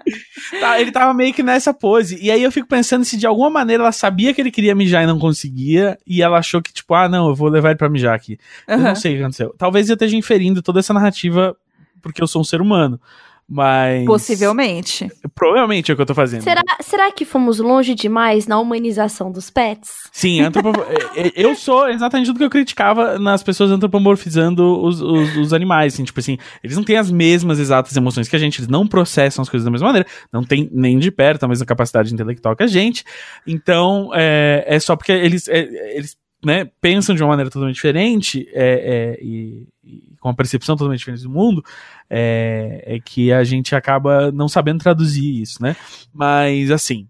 A: Tá, ele tava meio que nessa pose. E aí eu fico pensando se de alguma maneira ela sabia que ele queria mijar e não conseguia, e ela achou que, tipo, ah, não, eu vou levar ele pra mijar aqui. Eu
C: Aham.
A: não sei o que aconteceu. Talvez eu esteja inferindo toda essa narrativa porque eu sou um ser humano. Mas.
C: Possivelmente.
A: Provavelmente é o que eu tô fazendo.
B: Será, será que fomos longe demais na humanização dos pets?
A: Sim, antropo... é, é, eu sou exatamente tudo que eu criticava nas pessoas antropomorfizando os, os, os animais, assim, tipo assim, eles não têm as mesmas exatas emoções que a gente, eles não processam as coisas da mesma maneira, não tem nem de perto a mesma capacidade intelectual que a gente, então é, é só porque eles, é, eles né, pensam de uma maneira totalmente diferente é, é, e, e com uma percepção totalmente diferente do mundo, é, é que a gente acaba não sabendo traduzir isso, né? Mas assim,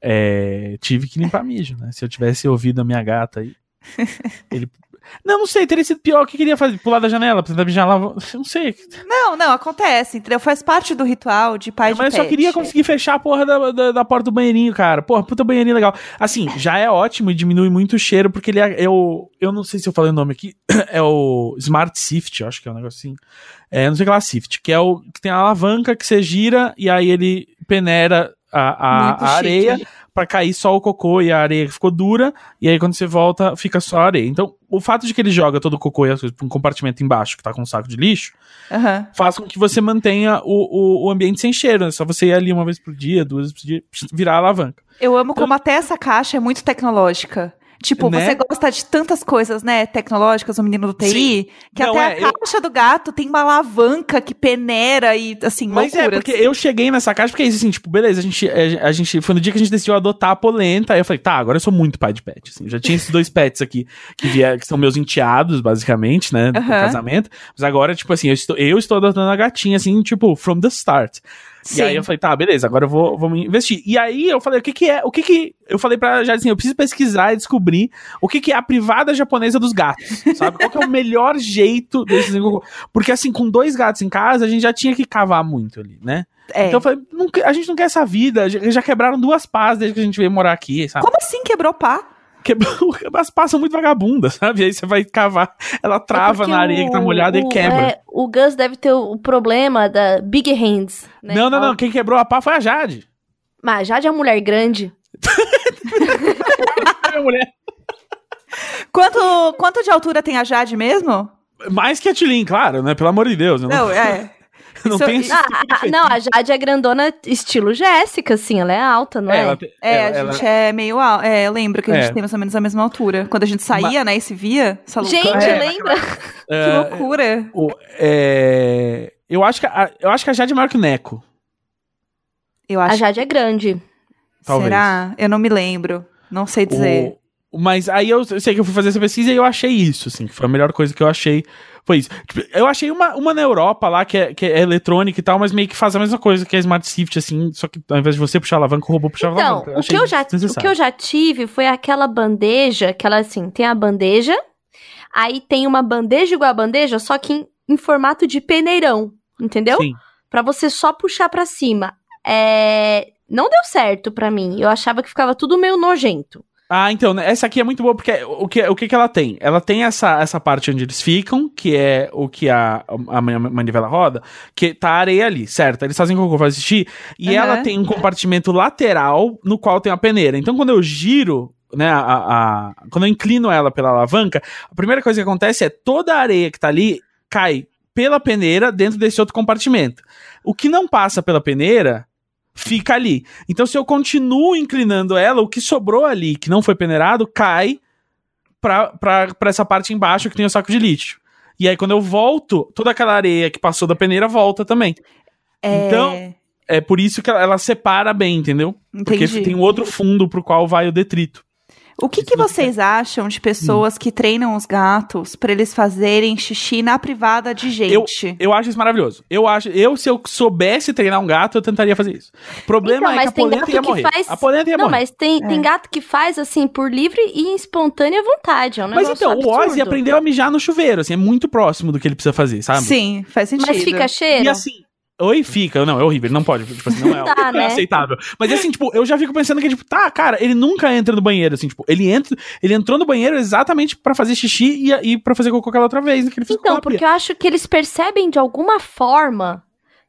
A: é, tive que limpar mijo, né? Se eu tivesse ouvido a minha gata aí, ele não, não sei, teria sido pior. O que queria fazer? Pular da janela, tentar mijar lá? Não sei.
C: Não, não, acontece, entendeu? Faz parte do ritual de pai de
A: Mas eu só
C: pet.
A: queria conseguir fechar a porra da, da, da porta do banheirinho, cara. Porra, puta banheirinho legal. Assim, já é ótimo e diminui muito o cheiro, porque ele é, é o. Eu não sei se eu falei o nome aqui. É o Smart Sift, acho que é um negocinho. É, não sei o que lá, Sift, que é o que tem a alavanca que você gira e aí ele peneira a, a, a areia pra cair só o cocô e a areia ficou dura, e aí quando você volta, fica só a areia. Então, o fato de que ele joga todo o cocô e as coisas pra um compartimento embaixo, que tá com um saco de lixo,
C: Aham.
A: faz com que você mantenha o, o, o ambiente sem cheiro. É só você ir ali uma vez por dia, duas vezes por dia, virar a alavanca.
C: Eu amo como até essa caixa é muito tecnológica. Tipo,
A: Né?
C: você gosta de tantas coisas, né, tecnológicas, o menino do TI, que
A: Não,
C: até
A: é,
C: a
A: eu-
C: caixa do gato tem uma alavanca que peneira e, assim,
A: Mas é, porque eu cheguei nessa caixa porque é assim, tipo, beleza, a gente, a, a gente. Foi no dia que a gente decidiu adotar a polenta. Aí eu falei, tá, agora eu sou muito pai de pet. Assim, já tinha esses dois pets aqui, que, vier, que são meus enteados, basicamente, né? Do casamento. Mas agora, tipo assim, eu estou, eu estou adotando a gatinha, assim, tipo, from the start.
C: Sim.
A: E aí eu falei, tá, beleza, agora eu vou, vou me investir. E aí eu falei, o que que é, o que que... Eu falei pra já assim, eu preciso pesquisar e descobrir o que que é a privada japonesa dos gatos, sabe? Qual que é o melhor jeito desses... Porque assim, com dois gatos em casa, a gente já tinha que cavar muito ali, né?
C: É.
A: Então eu falei, não a gente não quer essa vida, já, já quebraram duas pás desde que a gente veio morar aqui, sabe?
C: Como assim quebrou pá?
A: Quebrou, as pás são muito vagabundas, sabe? Aí você vai cavar, ela trava
B: É porque
A: na areia que tá
B: o-
A: molhada e
B: o-
A: quebra.
B: é, o Gus deve ter o, o problema da Big Hands. Né?
A: não, não, não, quem quebrou a pá foi a Jade.
B: Mas já de uma mulher grande.
A: Minha mulher.
C: Quanto, quanto de altura tem a Jade mesmo?
A: Mais que a Tilin, claro, né? Pelo amor de Deus. eu Não,
C: Não, é.
A: não
C: isso-
A: tem
B: Ah,
A: tipo
B: a- não, a Jade é grandona estilo Jéssica, assim, ela é alta, não é?
A: ela tem-
C: É,
A: ela-
C: a gente é meio alto. É, eu lembro que a gente
A: É.
C: tem mais ou menos a mesma altura. Quando a gente saía, né, e se via, essa loucura.
B: Gente,
A: É,
B: lembra?
C: Que
A: é,
C: loucura.
A: o- é, eu, acho que a, eu acho que a Jade é maior que o Neco.
C: Eu
B: A
C: acho.
B: Jade é grande.
A: talvez.
C: Será? Eu não me lembro. Não sei dizer.
A: O- mas aí eu, eu sei que eu fui fazer essa pesquisa e eu achei isso, assim, que foi a melhor coisa que eu achei. Foi isso. Tipo, eu achei uma, uma na Europa lá, que é, que é eletrônica e tal, mas meio que faz a mesma coisa que a Smart Shift, assim, só que ao invés de você puxar a alavanca, o robô puxa a
B: Então,
A: alavanca.
B: o que, eu já, o que eu já tive foi aquela bandeja, que ela assim, tem a bandeja, aí tem uma bandeja igual a bandeja, só que em, em formato de peneirão, entendeu?
A: Sim.
B: Pra você só puxar pra cima. É, Não deu certo pra mim. Eu achava que ficava tudo meio nojento.
A: Ah, então, né, essa aqui é muito boa, porque o que, o que, que ela tem? Ela tem essa, essa parte onde eles ficam, que é o que a, a man- manivela roda, que tá a areia ali, certo? Eles fazem cocô, fazem xixi, e
C: Aham.
A: ela tem um compartimento lateral no qual tem a peneira. Então, quando eu giro, né, a, a- quando eu inclino ela pela alavanca, a primeira coisa que acontece é toda a areia que tá ali cai pela peneira dentro desse outro compartimento. O que não passa pela peneira fica ali. Então, se eu continuo inclinando ela, o que sobrou ali, que não foi peneirado, cai pra, pra, pra essa parte embaixo que tem o saco de lixo. E aí, quando eu volto, toda aquela areia que passou da peneira volta também.
C: É,
A: Então, É por isso que ela, ela separa bem, entendeu? Porque
C: entendi.
A: tem um outro fundo pro qual vai o detrito.
C: O que, que vocês acham de pessoas que treinam os gatos pra eles fazerem xixi na privada de gente?
A: Eu acho isso maravilhoso. Eu acho, eu se eu soubesse treinar um gato, eu tentaria fazer isso. O problema
B: Então,
A: é que a
B: tem
A: polenta ia
B: que
A: morrer.
B: faz-
A: A polenta ia
B: Não,
A: morrer.
B: mas tem,
C: É.
B: tem gato que faz assim por livre e em espontânea vontade. É um
A: Mas então, o Ozzy
B: absurdo.
A: aprendeu a mijar no chuveiro, assim, é muito próximo do que ele precisa fazer, sabe?
C: Sim, faz sentido.
B: Mas fica cheiro.
A: E assim, oi, fica. Não, é horrível, ele não pode. Tipo assim, não é,
B: Tá,
A: é
B: né?
A: aceitável. Mas assim, tipo, eu já fico pensando que, tipo, tá, cara, ele nunca entra no banheiro, assim, tipo, ele entra, ele entrou no banheiro exatamente pra fazer xixi e, e pra fazer cocô aquela outra vez, que ele fez
B: Então, porque eu acho que eles percebem de alguma forma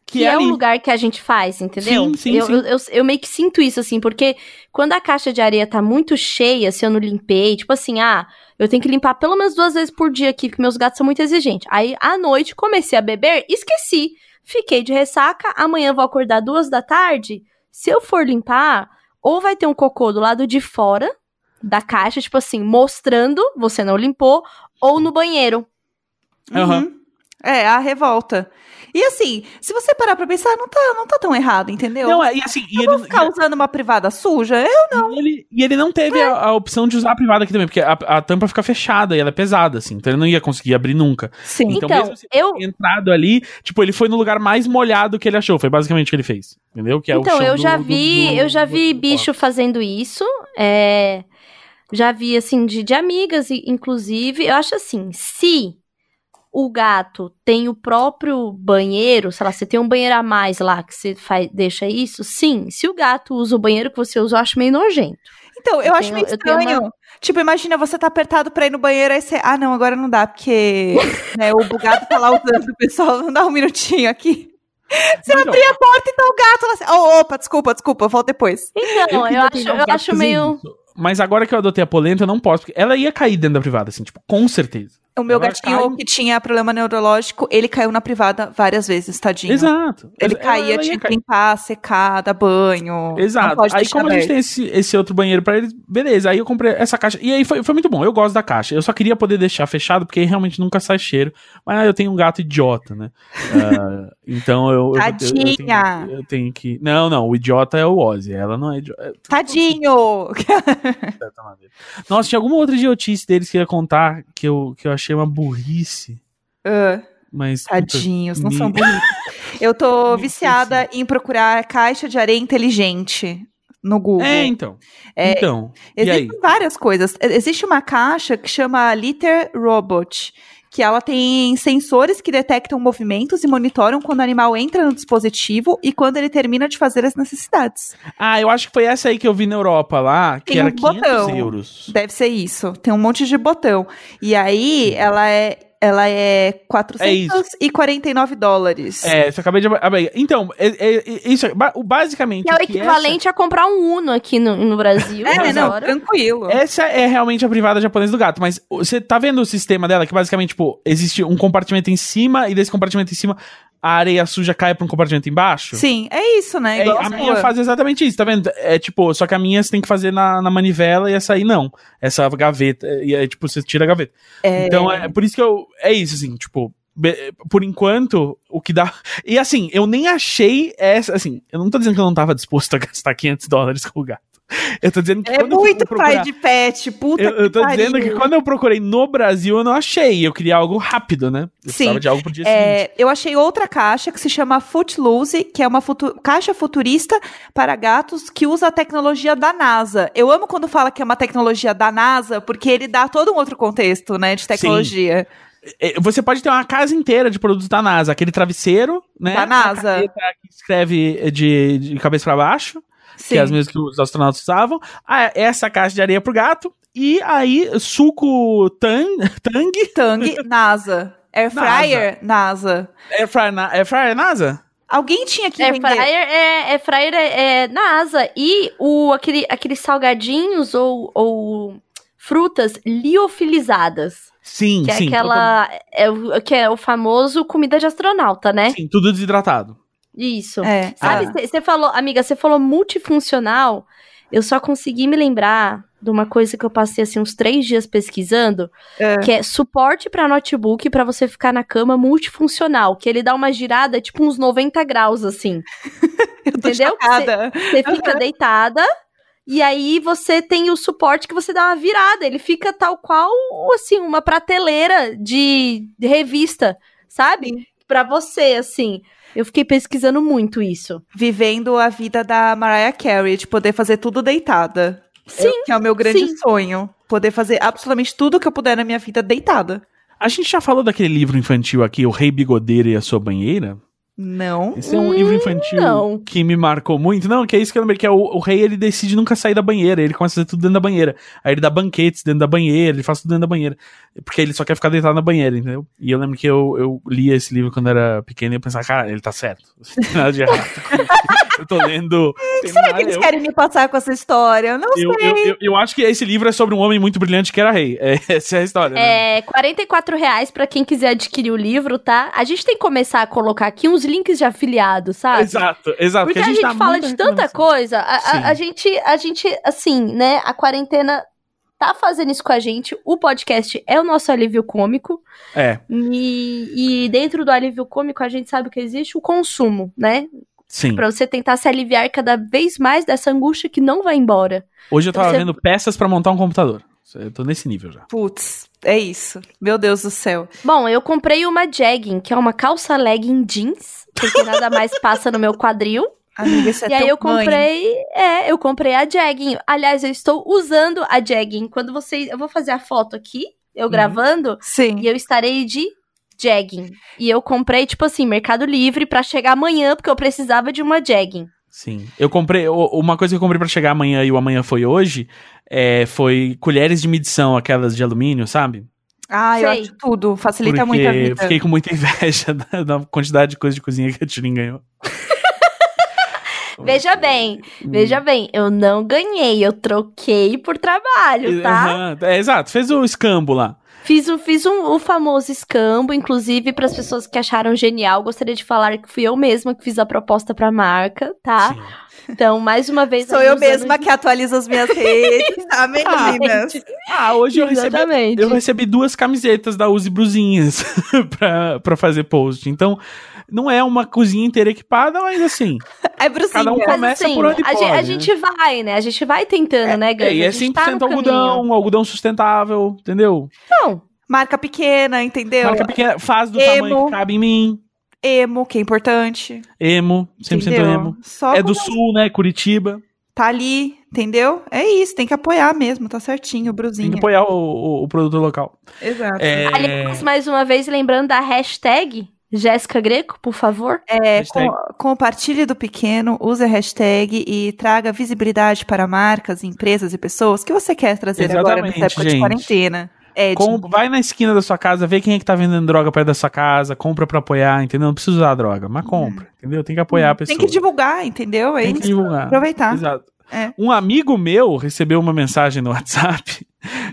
B: que,
A: Que é
B: é, o lugar que a gente faz, entendeu?
A: Sim, sim,
B: eu,
A: sim.
B: Eu, eu, eu meio que sinto isso, assim, porque quando a caixa de areia tá muito cheia, se eu não limpei, tipo assim, ah, eu tenho que limpar pelo menos duas vezes por dia aqui, porque meus gatos são muito exigentes. Aí, à noite, comecei a beber, esqueci. Fiquei de ressaca, amanhã vou acordar duas da tarde. Se eu for limpar, ou vai ter um cocô do lado de fora da caixa, tipo assim, mostrando você não limpou, ou no banheiro.
A: Aham.
C: Uhum. É, a revolta. E assim, se você parar pra pensar, não tá, não tá tão errado, entendeu?
A: Não, é, e assim, e
C: eu
A: ele,
C: vou ficar usando uma privada suja? Eu
A: e ele, e ele não teve
B: É.
A: a, a opção de usar a privada aqui também, porque a, a tampa fica fechada e ela é pesada, assim, então ele não ia conseguir abrir nunca.
C: Sim.
A: Então,
B: Então,
A: mesmo se
B: eu,
A: entrado ali, tipo, ele foi no lugar mais molhado que ele achou. Foi basicamente o que ele fez. Entendeu? Que é o
B: então,
A: chão
B: eu
A: do-
B: já
A: do-
B: vi,
A: do-
B: eu já
A: do-
B: vi
A: do
B: bicho fazendo isso. é, já vi, assim, de, de amigas, inclusive. Eu acho assim, se o gato tem o próprio banheiro, sei lá, você tem um banheiro a mais lá que você faz, deixa isso, sim. Se o gato usa o banheiro que você usa, eu acho meio nojento.
C: Então, eu,
B: Eu
C: acho
B: tenho-
C: meio
B: eu
C: estranho.
B: uma-
C: Tipo, imagina você tá apertado pra ir no banheiro, aí você. Ah, não, agora não dá, porque né, o bugado tá lá usando o pessoal. Não dá um minutinho aqui. Você
A: Então,
C: abria a porta e tá o gato lá assim. Oh, opa, desculpa, desculpa, eu volto depois.
B: Então, eu,
A: queria
B: acho,
A: um
B: eu
A: gato
B: acho meio.
A: isso. Mas agora que eu adotei a polenta, eu não posso, porque ela ia cair dentro da privada, assim, tipo, com certeza.
C: O meu
A: Ela
C: gatinho
A: cai-
C: que tinha problema neurológico, ele caiu na privada várias vezes, tadinho.
A: Exato.
C: Ele
A: Ela-
C: caía,
A: ela
C: tinha que limpar, secar, dar banho.
A: Exato. Aí, como a gente
C: aberto.
A: tem esse, esse outro banheiro pra eles, beleza. Aí eu comprei essa caixa. E aí foi, foi muito bom. Eu gosto da caixa. Eu só queria poder deixar fechado, porque realmente nunca sai cheiro. Mas eu tenho um gato idiota, né? Ah, então eu. eu- eu- eu
C: Tadinha.
A: tenho, eu tenho que. Não, não. O idiota é o Ozzy. Ela não é idiota.
C: Tadinho!
A: Nossa, tinha alguma outra idiotice deles que eu ia contar que eu, que eu achei uma burrice.
C: Ah,
A: Mas.
C: tadinhos, não
A: me-
C: são bonitos. Eu tô viciada em procurar caixa de areia inteligente no Google.
A: É, então.
C: É,
A: então.
C: Existem várias coisas. Existe uma caixa que chama Litter Robot, que ela tem sensores que detectam movimentos e monitoram quando o animal entra no dispositivo e quando ele termina de fazer as necessidades.
A: Ah, eu acho que foi essa aí que eu vi na Europa lá, que
C: Tem
A: era
C: um
A: 500
C: botão.
A: euros.
C: Deve ser isso. Tem um monte de botão. E aí, ela é, ela é 449 dólares.
A: É, você acabei de. abrir. Então, é, é- é- isso é, basicamente.
B: É o
A: que
B: equivalente a comprar um Uno aqui no, no Brasil.
C: É, não,
B: hora.
C: tranquilo.
A: Essa, essa é realmente a privada japonesa do gato, mas você tá vendo o sistema dela que basicamente, tipo, existe um compartimento em cima e desse compartimento em cima a areia suja cai pra um compartimento embaixo?
C: Sim, é isso, né?
A: É, a minha faz exatamente isso, tá vendo? É tipo, só que a minha você tem que fazer na, na manivela e essa aí não. Essa gaveta, e aí, tipo, você tira a gaveta.
C: É.
A: Então, é por isso que eu. É isso, assim, tipo. Por enquanto, o que dá. E assim, eu nem achei essa. Assim, eu não tô dizendo que eu não tava disposto a gastar 500 dólares com o gato. Eu tô dizendo que
C: É muito
A: procurar-
C: pai de pet, puta
A: eu, eu tô
C: que
A: dizendo
C: pariu.
A: que quando eu procurei no Brasil, eu não achei. Eu queria algo rápido, né? Eu
C: Sim.
A: de algo pro dia seguinte.
C: É, eu achei outra caixa que se chama Footloose, que é uma futu- caixa futurista para gatos que usa a tecnologia da NASA. Eu amo quando fala que é uma tecnologia da NASA, porque ele dá todo um outro contexto, né, de tecnologia.
A: É, Você pode ter uma casa inteira de produtos da NASA. Aquele travesseiro, né?
C: Da NASA.
A: Que escreve de, de cabeça pra baixo,
C: Sim.
A: que é as mesmas que os astronautas usavam. Ah, essa caixa de areia pro gato. E aí, suco tang, tang
C: Tang, NASA. Air fryer, NASA.
A: é fryer, na, é fryer NASA?
C: Alguém tinha que
B: Air
C: vender.
B: fryer é, air fryer é, é NASA. E o, aquele, aqueles salgadinhos ou, ou frutas liofilizadas.
A: Sim,
B: Que é
A: sim.
B: aquela. É, o- que é o famoso comida de astronauta, né?
A: Sim, tudo desidratado.
B: Isso.
C: É.
B: Sabe,
C: ah,
B: você falou, amiga, você falou multifuncional. Eu só consegui me lembrar de uma coisa que eu passei assim uns três dias pesquisando,
C: É.
B: que é suporte pra notebook pra você ficar na cama multifuncional, que ele dá uma girada tipo uns 90 graus assim.
C: eu tô
B: entendeu? Você fica deitada e aí você tem o suporte que você dá uma virada, ele fica tal qual assim uma prateleira de, de revista, sabe? Pra você assim. Eu fiquei pesquisando muito isso.
C: Vivendo a vida da Mariah Carey, de poder fazer tudo deitada.
B: Sim,
C: Que é o meu grande
B: sim.
C: sonho. Poder fazer absolutamente tudo que eu puder na minha vida deitada.
A: A gente já falou daquele livro infantil aqui, O Rei Bigodeiro e a Sua Banheira?
C: Não.
A: Esse é um
B: Hum,
A: livro infantil
B: não.
A: que me marcou muito. Não, que é isso que eu lembrei, que é o, o rei, ele decide nunca sair da banheira, ele começa a fazer tudo dentro da banheira. Aí ele dá banquetes dentro da banheira, ele faz tudo dentro da banheira. Porque ele só quer ficar deitado na banheira, entendeu? E eu lembro que eu, eu lia esse livro quando era pequeno e eu pensava, cara, ele tá certo. Não tem nada de errado. eu tô lendo... tem
C: Será
A: nada-
C: que eles
A: eu-
C: querem me passar com essa história? Eu não
A: eu,
C: sei.
A: eu, eu, eu acho que esse livro é sobre um homem muito brilhante que era rei. É, essa é a história. né?
B: É, 44 reais pra quem quiser adquirir o livro, tá? A gente tem que começar a colocar aqui uns links de afiliado, sabe?
A: Exato, exato.
B: Porque a gente,
A: tá
B: fala de tanta coisa, a, a, a gente, a gente, assim, né, a quarentena tá fazendo isso com a gente, o podcast é o nosso alívio cômico,
A: É,
B: e, e dentro do alívio cômico a gente sabe que existe o consumo, né?
A: Sim.
B: Pra você tentar se aliviar cada vez mais dessa angústia que não vai embora.
A: Hoje eu tava
B: Você-
A: vendo peças pra montar um computador. Eu tô nesse nível já.
C: Putz, é isso. Meu Deus do céu.
B: Bom, eu comprei uma jegging, que é uma calça legging jeans, porque nada mais passa no meu quadril.
C: Amiga, isso é
B: e aí eu
C: mãe.
B: comprei, é, eu comprei a jegging. Aliás, eu estou usando a jegging. Quando vocês, eu vou fazer a foto aqui, eu
A: Uhum.
B: gravando,
C: Sim.
B: e eu estarei de jegging. E eu comprei, tipo assim, Mercado Livre pra chegar amanhã, porque eu precisava de uma jegging.
A: Sim. Eu comprei. Uma coisa que eu comprei pra chegar amanhã e o amanhã foi hoje é, foi colheres de medição, aquelas de alumínio, sabe?
C: Ah, eu
B: Sei.
C: acho tudo. Facilita
A: porque
C: muito a vida.
A: fiquei com muita inveja da, da quantidade de coisa de cozinha que a Tilin ganhou.
B: Veja bem, veja bem, eu não ganhei, eu troquei por trabalho, tá?
A: Aham, É, exato, fez o escambo lá.
B: Fiz, o, fiz um, o famoso escambo, inclusive para as pessoas que acharam genial, gostaria de falar que fui eu mesma que fiz a proposta pra marca, tá?
A: Sim.
B: Então, mais uma vez.
C: Sou eu mesma que atualizo as minhas redes, tá, meninas?
A: Ah, hoje eu recebi, eu recebi duas camisetas da Uzi Bruzinhas pra, pra fazer post. Então, não é uma cozinha inteira equipada, mas assim,
C: É brucinha.
A: Cada um começa
B: assim,
A: por onde
B: a, gente,
A: pode,
B: a
A: né?
B: gente vai, né? A gente vai tentando, né, Gus?
A: é, e é
B: gente
A: 100%
B: tá no caminho.
A: algodão, algodão sustentável, entendeu?
B: Não,
C: Marca pequena, entendeu?
A: Marca pequena, faz do
C: Emo.
A: tamanho que cabe em mim.
C: Emo, que é importante.
A: Emo, 100%
C: entendeu?
A: emo.
C: Só
A: É do sul, né? Curitiba.
C: tá ali, entendeu? É isso, tem que apoiar mesmo, tá certinho,
A: Tem
C: bruzinha.
A: que apoiar o, o, o produto local.
C: Exato.
A: É,
B: aliás, mais uma vez, lembrando da hashtag Jéssica Greco, por favor.
C: É, com- compartilhe do pequeno, use a hashtag e traga visibilidade para marcas, empresas e pessoas que você quer trazer agora
A: Exatamente,
C: nessa época de
A: gente.
C: quarentena. Ed,
A: com- vai na esquina da sua casa, vê quem é que tá vendendo droga perto da sua casa, compra pra apoiar, entendeu? Não precisa usar a droga, mas compra, entendeu? Tem que apoiar a pessoa.
C: tem que divulgar, entendeu? É
A: Tem que divulgar.
C: Aproveitar.
A: Exato.
C: É.
A: Um amigo meu recebeu uma mensagem no WhatsApp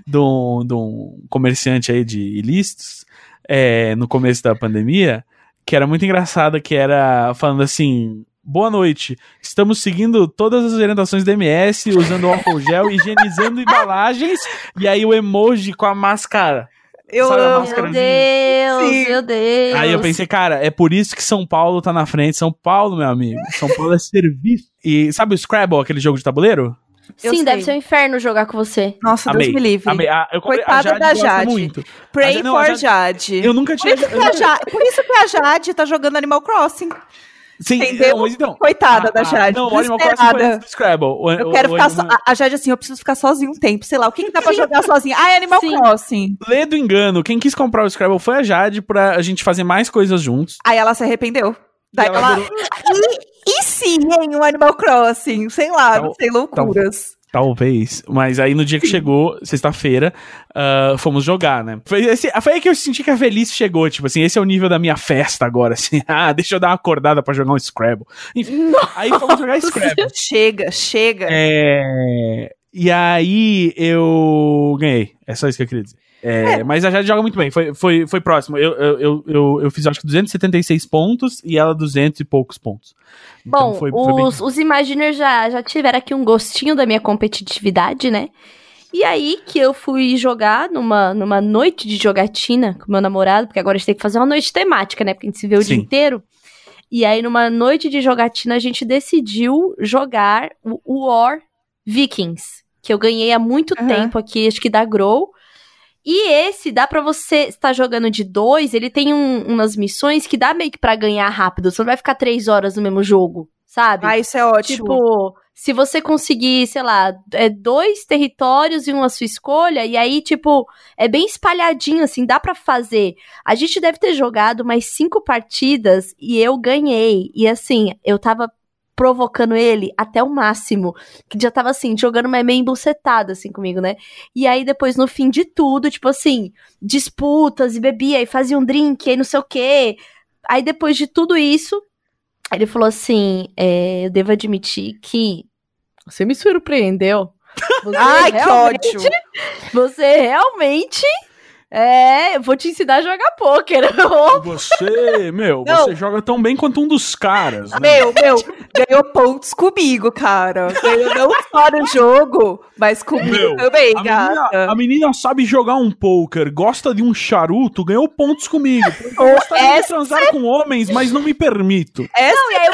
A: de um, de um comerciante aí de ilícitos é, no começo da pandemia, que era muito engraçada, que era falando assim. Boa noite. Estamos seguindo todas as orientações da MS, usando álcool gel, higienizando embalagens, e aí o emoji com a máscara.
C: Eu
A: Sabe
C: amo.
B: Meu Deus,
C: Sim.
B: meu Deus.
A: Aí eu pensei, cara, é por isso que São Paulo tá na frente. São Paulo, meu amigo. São Paulo é serviço. E sabe o Scrabble, aquele jogo de tabuleiro?
C: Eu
B: Sim, deve
C: sei.
B: ser um inferno jogar com você.
C: Nossa,
A: Amei.
C: Deus me livre.
A: Amei. Ah, eu comprei-
C: Coitada
A: a Jade
C: da Jade.
A: muito.
C: Pray
A: A- não, a
C: for
A: Jade-
C: Jade.
A: Eu nunca
C: Por
A: tinha.
C: isso, que a Jade, por isso que a Jade tá jogando Animal Crossing.
A: Sim,
C: Entendeu?
A: não, mas então.
C: Coitada
A: Ah,
C: da
A: ah,
C: Jade.
A: Não, o Animal Crossing foi
C: desesperada.
A: antes do Scrabble. O-
C: Eu
A: o-
C: quero
A: o
C: ficar so... a- A Jade assim, eu preciso ficar sozinho um tempo, sei lá. O que, que dá pra jogar sozinha? Ah, é Animal
B: Sim.
C: Crossing.
A: Lê do engano. Quem quis comprar o Scrabble foi a Jade pra a gente fazer mais coisas juntos.
C: Aí ela se arrependeu. Daí
A: ela
C: ela.
A: virou-
C: sim, hein, um Animal Crossing? Sei lá,
A: Tal-
C: não sei, loucuras.
A: Talvez. Mas aí no dia que chegou, sexta-feira, ah, fomos jogar, né? Foi, esse- foi aí que eu senti que a velhice chegou. Tipo assim, esse é o nível da minha festa agora. Assim, ah, deixa eu dar uma acordada pra jogar um Scrabble. Enfim, aí fomos jogar Scrabble.
C: Chega, chega.
A: É, E aí eu ganhei. É só isso que eu queria dizer. É, Mas a Jade joga muito bem. Foi, foi, foi próximo. Eu, eu, eu, eu, eu fiz acho que 276 pontos e ela 200 e poucos pontos. Então
B: Bom,
A: foi, foi bem-
B: os, os Imaginers já, já tiveram aqui um gostinho da minha competitividade, né? E aí que eu fui jogar numa, numa noite de jogatina com meu namorado, porque agora a gente tem que fazer uma noite temática, né? Porque a gente se vê o dia
A: Sim.
B: inteiro. E aí, numa noite de jogatina, a gente decidiu jogar o War Vikings, que eu ganhei há muito
C: Aham.
B: tempo aqui, acho que da Grow. E esse dá pra você estar jogando de dois, ele tem um- umas missões que dá meio que pra ganhar rápido. Você não vai ficar três horas no mesmo jogo, sabe?
C: Ah, isso é ótimo.
B: Tipo, se você conseguir, sei lá, é, dois territórios e uma sua escolha, e aí, tipo, é bem espalhadinho, assim, dá pra fazer. A gente deve ter jogado mais cinco partidas e eu ganhei. E assim, eu tava provocando ele até o máximo. Que já tava assim, jogando mas meio embucetado, assim, comigo, né? E aí, depois, no fim de tudo, tipo assim, disputas e bebia, e fazia um drink, e não sei o quê. Aí, depois de tudo isso, ele falou assim: é, eu devo admitir que você me surpreendeu. Você
C: Ai, que ódio.
B: Você realmente. É, eu vou te ensinar a jogar pôquer.
A: Você, meu,
C: Não.
A: você joga tão bem quanto um dos caras. Né?
C: Meu, meu, ganhou pontos comigo, cara. Ganhou não só no jogo, mas comigo
A: Meu,
C: também,
A: A menina,
C: gata.
A: a menina sabe jogar um poker, gosta de um charuto, ganhou pontos comigo. Eu gostaria de
C: essa-
A: transar com homens, mas não me permito.
C: Essa
B: Não, e aí, eu,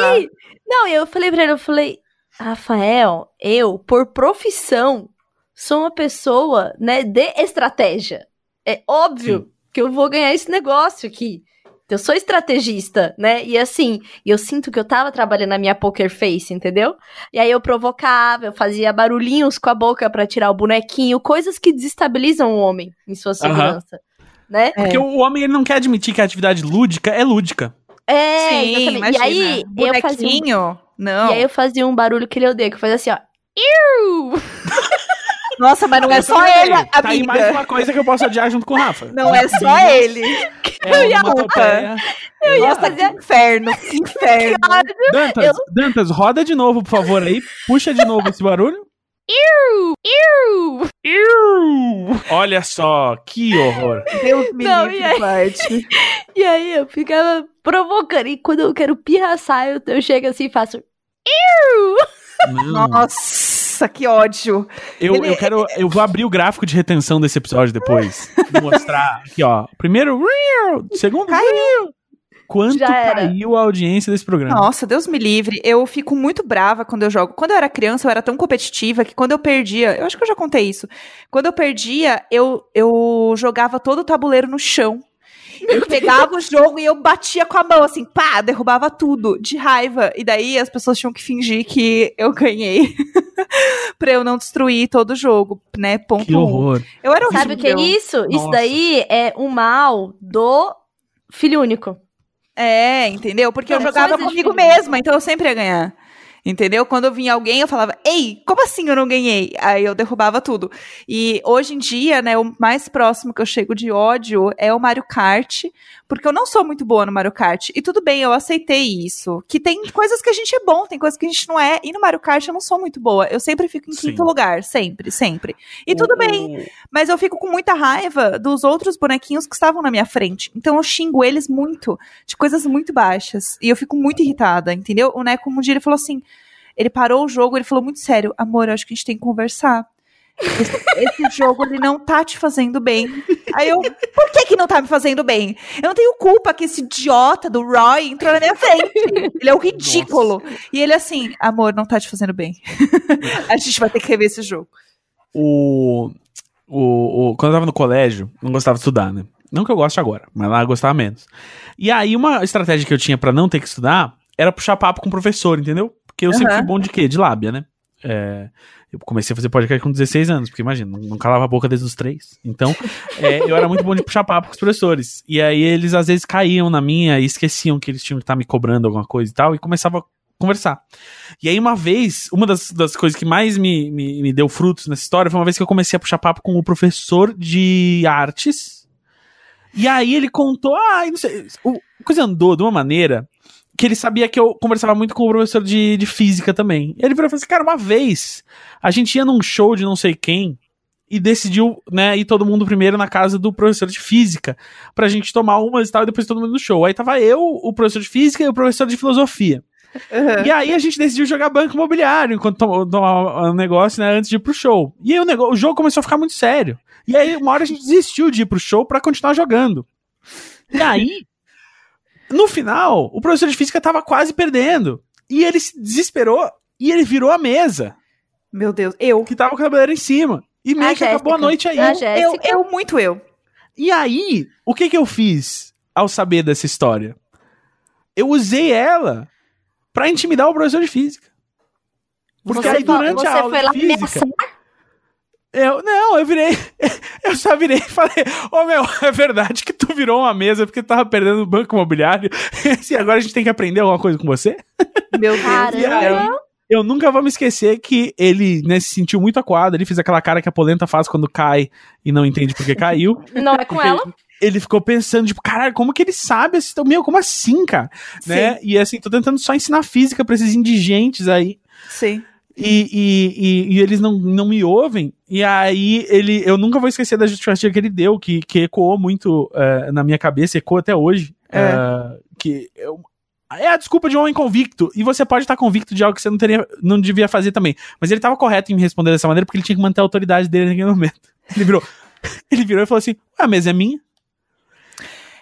B: e aí- não, e eu falei pra ele, eu falei, Rafael, eu, por profissão, sou uma pessoa, né, de estratégia. É óbvio que eu vou ganhar esse negócio aqui. Eu sou estrategista, né? E assim, eu sinto que eu tava trabalhando na minha poker face, entendeu? E aí eu provocava, eu fazia barulhinhos com a boca pra tirar o bonequinho, coisas que desestabilizam o homem em sua segurança, né?
A: Porque o homem ele não quer admitir que a atividade lúdica é lúdica.
B: É,
C: Sim,
B: exatamente.
C: imagina.
B: E aí eu fazia um
C: Bonequinho? Não.
B: E aí eu fazia um barulho que ele odeia, que eu fazia assim, ó. Iu!
C: Nossa, mas não é
A: Eu
C: só ele,
A: odeio. Tá aí mais
C: amiga.
A: uma coisa que eu posso odiar junto com o Rafa.
C: Não é só ele.
A: É
C: ia
A: uma topeia.
C: Nossa, que inferno, inferno.
A: Dantas, Dantas, roda de novo, por favor, aí. Puxa de novo esse barulho. Iu! Olha só, que horror.
C: Deus me
B: Não,
C: livre,
B: e aí?
C: Bart.
B: E aí eu ficava provocando. E quando eu quero pirraçar, eu, eu chego assim e faço.
A: Não.
C: Nossa, que ódio.
A: Eu,
C: Ele-
A: eu quero. Eu vou abrir o gráfico de retenção desse episódio depois. mostrar aqui, ó. Primeiro, real. Segundo, real. Quanto caiu a audiência desse programa?
C: Nossa, Deus me livre. Eu fico muito brava quando eu jogo. Quando eu era criança, eu era tão competitiva que quando eu perdia, eu acho que eu já contei isso. Quando eu perdia, eu, eu jogava todo o tabuleiro no chão. Eu pegava o jogo e eu batia com a mão, assim, pá, derrubava tudo, de raiva. E daí as pessoas tinham que fingir que eu ganhei. pra eu não destruir todo o jogo, né? Ponto
A: Que
C: um.
A: horror.
C: Eu era horrível.
B: Sabe o que é isso? Isso
A: Nossa.
B: daí é o mal do filho único.
C: É, entendeu? Porque eu jogava comigo mesma, então eu sempre ia ganhar. Entendeu? Quando eu vinha alguém, eu falava, ei, como assim eu não ganhei? Aí eu derrubava tudo. E hoje em dia, né, o mais próximo que eu chego de ódio é o Mario Kart, porque eu não sou muito boa no Mario Kart. E tudo bem, eu aceitei isso. Que tem coisas que a gente é bom, tem coisas que a gente não é. E no Mario Kart eu não sou muito boa. Eu sempre fico em
A: Sim.
C: quinto lugar, sempre, sempre. E tudo
A: O-
C: bem. Mas eu fico com muita raiva dos outros bonequinhos que estavam na minha frente. Então eu xingo eles muito, de coisas muito baixas. E eu fico muito irritada, entendeu? O Neco um dia ele falou assim: ele parou o jogo, ele falou muito sério: amor, eu acho que a gente tem que conversar. Esse, esse jogo ele não tá te fazendo bem. Aí eu, por que que não tá me fazendo bem? Eu não tenho culpa que esse idiota do Roy entrou na minha frente. Ele é o ridículo. E ele assim, amor, não tá te fazendo bem. a gente vai ter que rever esse jogo.
A: o, o, o- quando eu tava no colégio, não gostava de estudar, né? Não que eu goste agora, mas lá eu gostava menos. E aí, uma estratégia que eu tinha pra não ter que estudar era puxar papo com o professor, entendeu? Porque eu sempre
C: Aham.
A: fui bom de quê? De lábia, né? É, eu comecei a fazer podcast com 16 anos, porque imagina, não, calava a boca desde os três. Então, é, eu era muito bom de puxar papo com os professores. E aí, eles às vezes caíam na minha e esqueciam que eles tinham que estar me cobrando alguma coisa e tal, e começava a conversar. E aí, uma vez, uma das, das coisas que mais me, me, me deu frutos nessa história foi uma vez que eu comecei a puxar papo com o professor de artes. E aí ele contou, ah, não sei, o, coisa andou de uma maneira que ele sabia que eu conversava muito com o professor de, de física também. Ele virou e falou assim, cara, uma vez a gente ia num show de não sei quem e decidiu, né, ir todo mundo primeiro na casa do professor de física pra gente tomar umas e tal, e depois todo mundo no show. Aí tava eu, o professor de física e o professor de filosofia.
C: Uhum.
A: E aí a gente decidiu jogar banco imobiliário enquanto tom- tomava o negócio, né, antes de ir pro show. E aí o, negócio, o jogo começou a ficar muito sério. E aí uma hora a gente desistiu de ir pro show pra continuar jogando. E aí, no final, o professor de física tava quase perdendo. E ele se desesperou e ele virou a mesa,
C: Meu Deus, eu.
A: que tava com a cabeleira em cima. E meio
B: A
A: que acabou a
B: Jéssica.
A: noite aí.
B: A
C: Eu,
B: Jéssica.
C: eu, muito eu.
A: E aí, o que que eu fiz ao saber dessa história? Eu usei ela pra intimidar o professor de física. Porque
B: você
A: aí durante
B: você
A: a aula
B: foi lá
A: de física,
B: ameaçar?
A: Eu não, eu virei, eu só virei e falei: "Ô meu, é verdade que tu virou uma mesa porque tu tava perdendo o banco imobiliário e agora a gente tem que aprender alguma coisa com você?"
C: Meu Deus.
B: Caramba.
A: Eu nunca vou me esquecer que ele né, se sentiu muito acuado, ele fez aquela cara que a polenta faz quando cai e não entende por que caiu.
B: Não é com
A: Porque
B: ela?
A: Ele ficou pensando, tipo, caralho, como que ele sabe? esse- Meu, como assim, cara? Né? E assim, tô tentando só ensinar física pra esses indigentes aí.
C: Sim.
A: E, e, e, e eles não, não me ouvem. E aí, ele, eu nunca vou esquecer da justificativa que ele deu, que, que ecoou muito eh, na minha cabeça, ecoa até hoje.
C: É.
A: eh, que eu- é a desculpa de um homem convicto. E você pode estar convicto de algo que você não, teria, não devia fazer também. Mas ele tava correto em me responder dessa maneira porque ele tinha que manter a autoridade dele naquele momento. Ele virou, ele virou e falou assim: "Ué, a mesa é minha.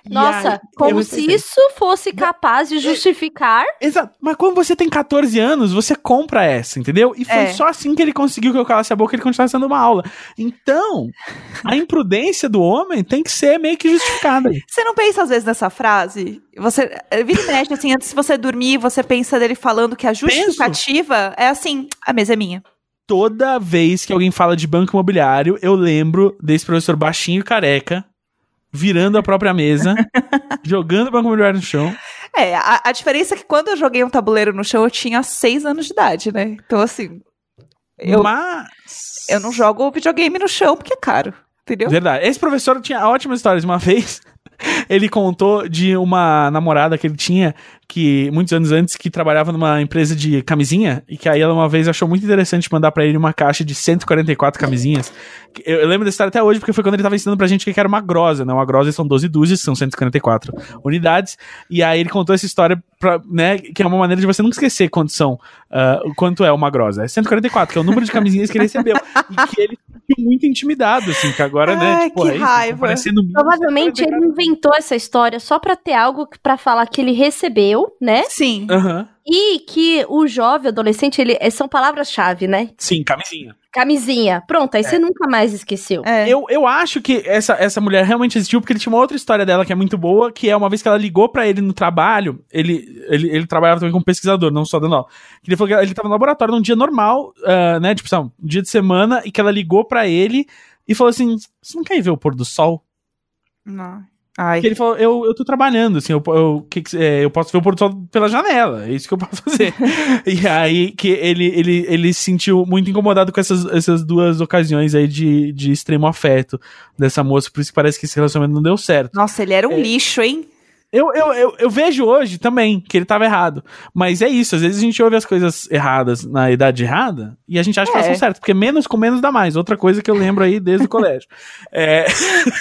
B: Nossa,
A: aí,
B: como se
A: pensei,
B: isso fosse capaz de justificar.
A: Exato. Mas quando você tem 14 anos, você compra essa, entendeu? E foi
C: É.
A: só assim que ele conseguiu que eu calasse a boca e ele continuasse dando uma aula. Então, a imprudência do homem tem que ser meio que justificada.
C: Você não pensa às vezes nessa frase? Você eh, vira e mexe, assim, antes de você dormir, você pensa dele falando que a justificativa é assim, a mesa é minha.
A: Toda vez que alguém fala de banco imobiliário, eu lembro desse professor baixinho e careca virando a própria mesa, jogando o banco imobiliário no chão.
C: É, a, a diferença é que quando eu joguei um tabuleiro no chão, eu tinha seis anos de idade, né? Então, assim, Eu,
A: Mas.
C: eu não jogo videogame no chão porque é caro. Entendeu?
A: Verdade. Esse professor tinha ótimas histórias. Uma vez, ele contou de uma namorada que ele tinha, que muitos anos antes, que trabalhava numa empresa de camisinha, e que aí ela uma vez achou muito interessante mandar pra ele uma caixa de 144 camisinhas. Eu, eu lembro dessa história até hoje, porque foi quando ele tava ensinando pra gente o que era uma grosa, né? Uma grosa são 12 dúzias, são 144 unidades, e aí ele contou essa história, pra, né, que é uma maneira de você nunca esquecer quanto são, uh, quanto é uma grosa. É 144, que é o número de camisinhas que ele recebeu, e que ele ficou muito intimidado, assim, que agora, né,
C: Ai,
A: tipo,
C: que
A: é isso,
C: raiva.
A: tá
B: Provavelmente ele
A: 144.
B: inventou essa história só pra ter algo pra falar que ele recebeu, né?
C: Sim.
A: Aham.
B: E que o jovem, adolescente, ele são palavras-chave, né?
A: Sim, camisinha.
B: Camisinha. Pronto, aí você nunca mais esqueceu.
C: É.
A: Eu, eu acho que essa, essa mulher realmente existiu porque ele tinha uma outra história dela que é muito boa, que é uma vez que ela ligou pra ele no trabalho, ele, ele, ele trabalhava também como pesquisador, não só dando aula. Que ele falou que ele tava no laboratório num dia normal, ah, né, tipo, sabe, um dia de semana, e que ela ligou pra ele e falou assim, você não quer ir ver o pôr do sol?
C: Não. Ai.
A: Que ele falou, eu, eu tô trabalhando, assim, eu, eu, que é, eu posso ver o pôr do sol pela janela, é isso que eu posso fazer. e aí que ele, ele, ele se sentiu muito incomodado com essas, essas duas ocasiões aí de, de extremo afeto dessa moça, por isso que parece que esse relacionamento não deu certo.
C: Nossa, ele era um
A: É.
C: lixo, hein?
A: Eu, eu, eu, eu vejo hoje também que ele tava errado. Mas é isso, às vezes a gente ouve as coisas erradas na idade errada e a gente acha que elas
C: É.
A: são certas, porque menos com menos dá mais. Outra coisa que eu lembro aí desde o colégio. É,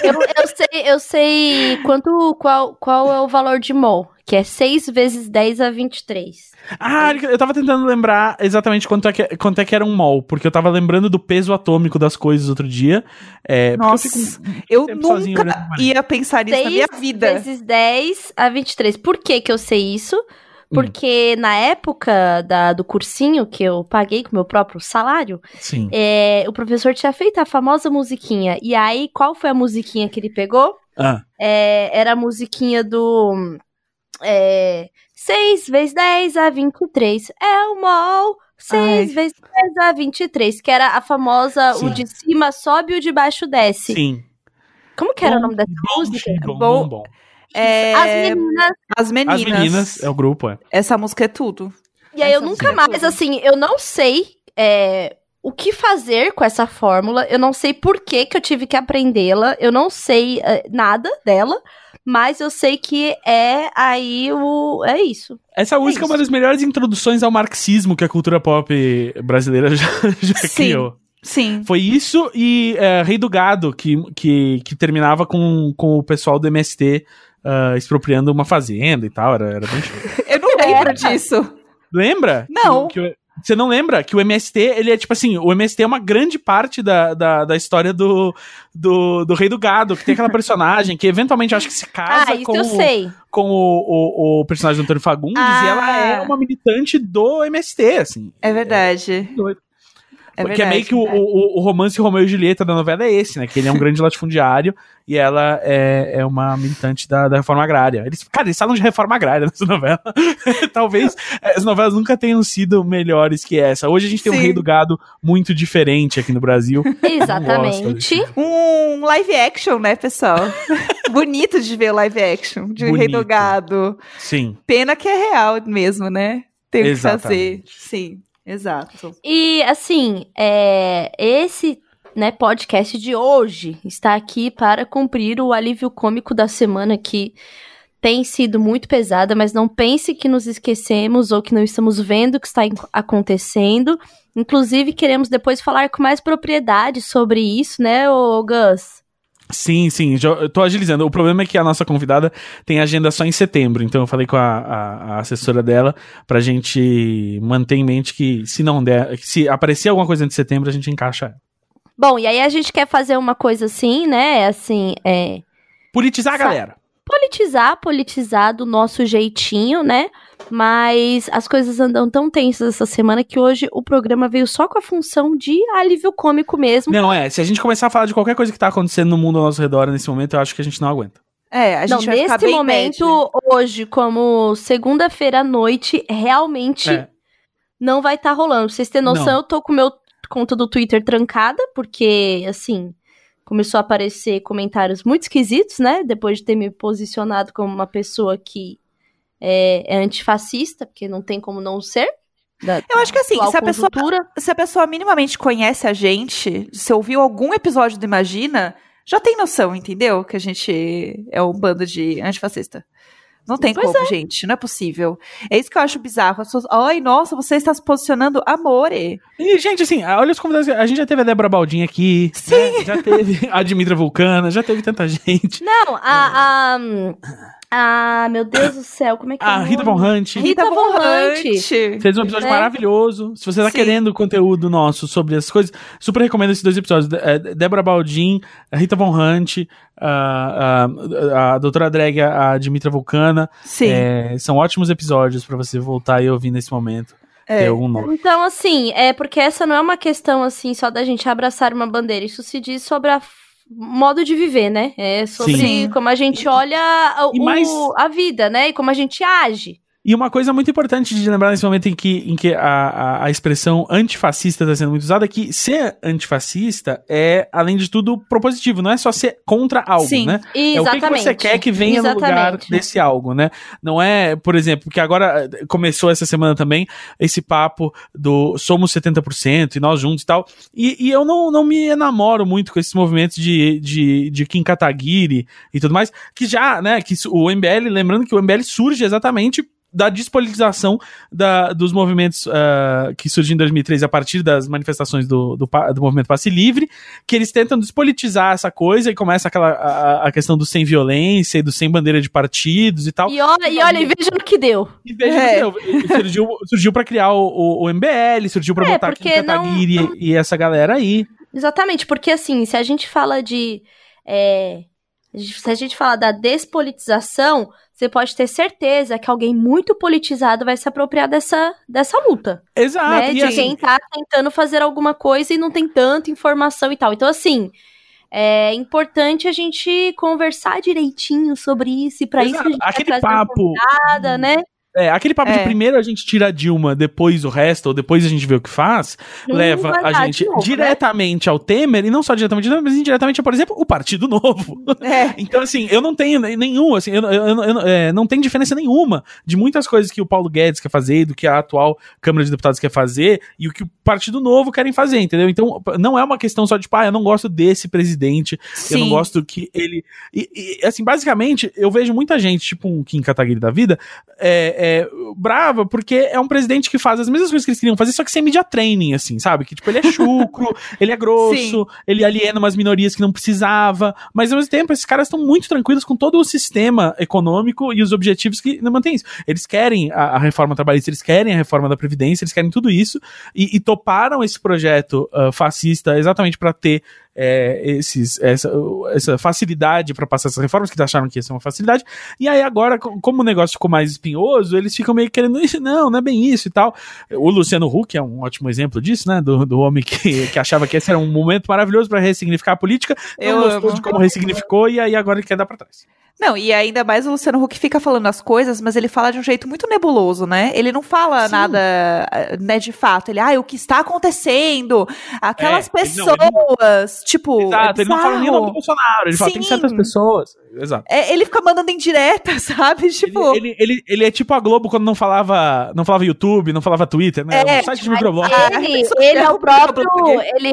B: Eu, eu sei, eu sei quanto, qual, qual é o valor de mol, que é 6 vezes 10 a 23.
A: Ah, eu tava tentando lembrar exatamente quanto é, que, quanto é que era um mol, porque eu tava lembrando do peso atômico das coisas outro dia. É,
C: Nossa,
A: eu
C: eu nunca ia pensar nisso na
B: 6
C: minha vida.
B: vezes 10 a 23. Por que que eu sei isso? Porque na época da, do cursinho que eu paguei com meu próprio salário,
A: Sim.
B: é, o professor tinha feito a famosa musiquinha. E aí, qual foi a musiquinha que ele pegou?
A: Ah,
B: É, era a musiquinha do. É, 6 vezes 10 a 23 é o mol. 6
C: Ai.
B: vezes 10 a 23, que era a famosa,
A: Sim.
B: o de cima sobe e o de baixo desce.
A: sim.
B: Como que era o
A: Bom,
B: nome dessa
A: bom,
B: música?
A: bom,
C: Bom,
A: bom.
C: É,
B: As meninas.
C: As meninas.
A: As meninas, é o grupo, é.
C: Essa música é tudo.
B: E aí eu
C: Essa
B: nunca
C: música é
B: mais,
C: tudo.
B: assim, eu não sei é, o que fazer com essa fórmula, eu não sei por que, que eu tive que aprendê-la, eu não sei é, nada dela, mas eu sei que é aí o. É isso.
A: Essa música é, uma
B: isso.
A: das melhores introduções ao marxismo que a cultura pop brasileira já, já
C: Sim.
A: criou.
C: Sim.
A: Foi isso e é, Rei do Gado, que, que, que terminava com, com o pessoal do MST ah, expropriando uma fazenda e tal. Era, era bem show.
C: Eu não lembro disso.
A: Lembra?
C: Não.
A: Que, que você não lembra que o MST, ele é tipo assim, o MST é uma grande parte da, da, da história do, do, do Rei do Gado, que tem aquela personagem que eventualmente acho que se casa
B: ah, isso
A: com,
B: eu
A: o-
B: sei.
A: com o, o, o personagem do Antônio Fagundes
C: Ah.
A: e ela é uma militante do MST, assim.
C: É verdade.
A: doido.
C: É
A: é
C: verdade.
A: meio que o, o, o romance Romeu e Julieta da novela é esse, né? Que ele é um grande latifundiário e ela é, é uma militante da, da reforma agrária. Eles, cara, eles falam de reforma agrária nessa novela. Talvez eh, as novelas nunca tenham sido melhores que essa. Hoje a gente tem um
C: Sim.
A: Rei do Gado muito diferente aqui no Brasil.
B: Exatamente.
C: Um live action, né, pessoal? Bonito de ver o live action de Rei do. Gado.
A: Sim.
C: Pena que é real mesmo, né? Tem o que fazer. Sim, exato.
B: E assim, é, esse né, podcast de hoje está aqui para cumprir o alívio cômico da semana que tem sido muito pesada, mas não pense que nos esquecemos ou que não estamos vendo o que está acontecendo. Inclusive, queremos depois falar com mais propriedade sobre isso, né, ô Gus?
A: Sim, sim, já- eu tô agilizando. O problema é que a nossa convidada tem agenda só em setembro, então eu falei com a, a- a assessora dela pra gente manter em mente que se não der, se aparecer alguma coisa antes de setembro, a gente encaixa ela.
B: Bom, e aí a gente quer fazer uma coisa assim, né, assim, é...
A: Politizar a
B: Sa-
A: galera.
B: Politizar, politizar do nosso jeitinho, né? Mas as coisas andam tão tensas essa semana que hoje o programa veio só com a função de alívio cômico mesmo.
A: Não, é, se a gente começar a falar de qualquer coisa que tá acontecendo no mundo ao nosso redor nesse momento, eu acho que a gente não aguenta.
C: É, a gente
B: Não,
C: vai ficar
B: nesse
C: bem
B: momento,
C: bad.
B: hoje, como segunda-feira à noite, realmente
A: É.
B: não vai estar rolando. Pra vocês terem noção,
A: Não.
B: eu tô com o meu conta do Twitter trancada, porque, assim, começou a aparecer comentários muito esquisitos, né? Depois de ter me posicionado como uma pessoa que é, é antifascista, porque não tem como não ser. da
C: Eu acho que assim, se a pessoa se a pessoa minimamente conhece a gente, se ouviu algum episódio do Imagina, já tem noção, entendeu? Que a gente é um bando de antifascista. Não tem
B: Pois
C: como, gente. Não é possível. É isso que eu acho bizarro. As pessoas, ai, nossa, você está se posicionando amore.
A: E, gente, assim, olha os convidados. A gente já teve a Débora Baldin aqui.
C: Sim.
A: né? Já teve a Dimitra Vulcana, já teve tanta gente.
B: Não, a, a. Ah, meu Deus do céu, como é que é?
A: A Rita? Von Hunt.
B: Rita Von Hunt.
A: Fez um episódio
B: É.
A: maravilhoso. Se você tá
C: Sim.
A: querendo conteúdo nosso sobre essas coisas, super recomendo esses dois episódios. De- é, Débora Baldin, a Rita Von Hunt, a, a, a doutora Drag, a Dimitra Vulcana.
C: Sim.
A: É, são ótimos episódios pra você voltar e ouvir nesse momento.
C: É.
A: Ter algum nome.
B: Então, assim, é porque essa não é uma questão, assim, só da gente abraçar uma bandeira. Isso se diz sobre a modo de viver, né? É sobre
C: Sim.
B: como a gente olha o-
A: mais-
B: a vida, né? E como a gente age.
A: E uma coisa muito importante de lembrar nesse momento em que, em que a, a, a expressão antifascista está sendo muito usada é que ser antifascista é, além de tudo, propositivo. Não é só ser contra algo,
C: Sim.
A: né? É o que, que você quer que venha no lugar
B: Exatamente.
A: desse algo, né? Não é, por exemplo, que agora eh, começou essa semana também esse papo do somos 70% e nós juntos e tal. E, e eu não, não me enamoro muito com esses movimentos de, de, de Kim Kataguiri e tudo mais, que já, né, que o MBL, lembrando que o MBL surge exatamente da despolitização da, dos movimentos ah, que surgiram em 2003 a partir das manifestações do, do, do movimento Passe Livre, que eles tentam despolitizar essa coisa e começa aquela a, a questão do sem violência e do sem bandeira de partidos e tal.
B: E olha, e olha, e veja no que deu.
A: E veja,
C: É.
A: no que deu. E surgiu, surgiu pra criar o, o, o MBL, surgiu pra
B: É,
A: botar Kim
B: porque não-
A: Kataguiri e essa galera aí.
B: Exatamente, porque assim, se a gente fala de. é, se a gente fala da despolitização, você pode ter certeza que alguém muito politizado vai se apropriar dessa, dessa luta.
A: Exato.
B: né? De
A: assim,
B: quem tá tentando fazer alguma coisa e não tem tanta informação e tal. Então, assim. É importante a gente conversar direitinho sobre isso, e pra isso a gente
A: aquele papo.
B: nada, né?
A: É, aquele papo de
C: É.
A: primeiro a gente tira a Dilma, depois o resto, ou depois a gente vê o que faz,
B: Não
A: leva
B: vai
A: a gente
B: de novo, né?
A: diretamente ao Temer, e não só diretamente ao Temer, mas indiretamente, por exemplo, o Partido Novo.
C: É.
A: Então, assim, eu não tenho ne- nenhum, assim, eu, eu- eu- eu- é, não tem diferença nenhuma de muitas coisas que o Paulo Guedes quer fazer, do que a atual Câmara de Deputados quer fazer, e o que o Partido Novo querem fazer, entendeu? Então, não é uma questão só de, tipo, ah, eu não gosto desse presidente, eu não
C: Sim.
A: gosto que ele. E, e, assim, basicamente, eu vejo muita gente, tipo um Kim Kataguiri da vida, é, é, brava, porque é um presidente que faz as mesmas coisas que eles queriam fazer, só que sem media training, assim, sabe? Que, tipo, ele é chucro, ele é grosso,
C: Sim.
A: ele aliena umas minorias que não precisava, mas ao mesmo tempo, esses caras estão muito tranquilos com todo o sistema econômico e os objetivos que não mantém isso. Eles querem a, a reforma trabalhista, eles querem a reforma da Previdência, eles querem tudo isso, e, e toparam esse projeto ah, fascista exatamente para ter é, esses, essa, essa facilidade para passar essas reformas, que acharam que ia ser uma facilidade, e aí agora, co- como o negócio ficou mais espinhoso, eles ficam meio querendo isso, não, não é bem isso e tal. O Luciano Huck é um ótimo exemplo disso, né? Do, do homem que, que achava que esse era um momento maravilhoso para ressignificar a política, não
C: Eu
A: gostou de como ressignificou, e aí agora ele quer dar para trás.
C: Não, e ainda mais o Luciano Huck fica falando as coisas, mas ele fala de um jeito muito nebuloso, né? Ele não fala
A: Sim.
C: nada, eh, né, de fato. Ele, ah, o que está acontecendo? Aquelas
A: É, ele não, ele
C: pessoas, tipo.
A: Exato,
C: é
A: ele não fala nem o nome do. Bolsonaro, ele fala, tem
C: Sim.
A: certas pessoas. Exato.
C: É, ele fica mandando em direta, sabe? Tipo.
A: Ele, ele, ele, ele é tipo a Globo quando não falava, não falava YouTube, não falava Twitter, né?
C: É,
A: o site de microblog.
C: Ah,
B: Ele,
C: isso
B: ele é
C: é
B: o próprio. Ele,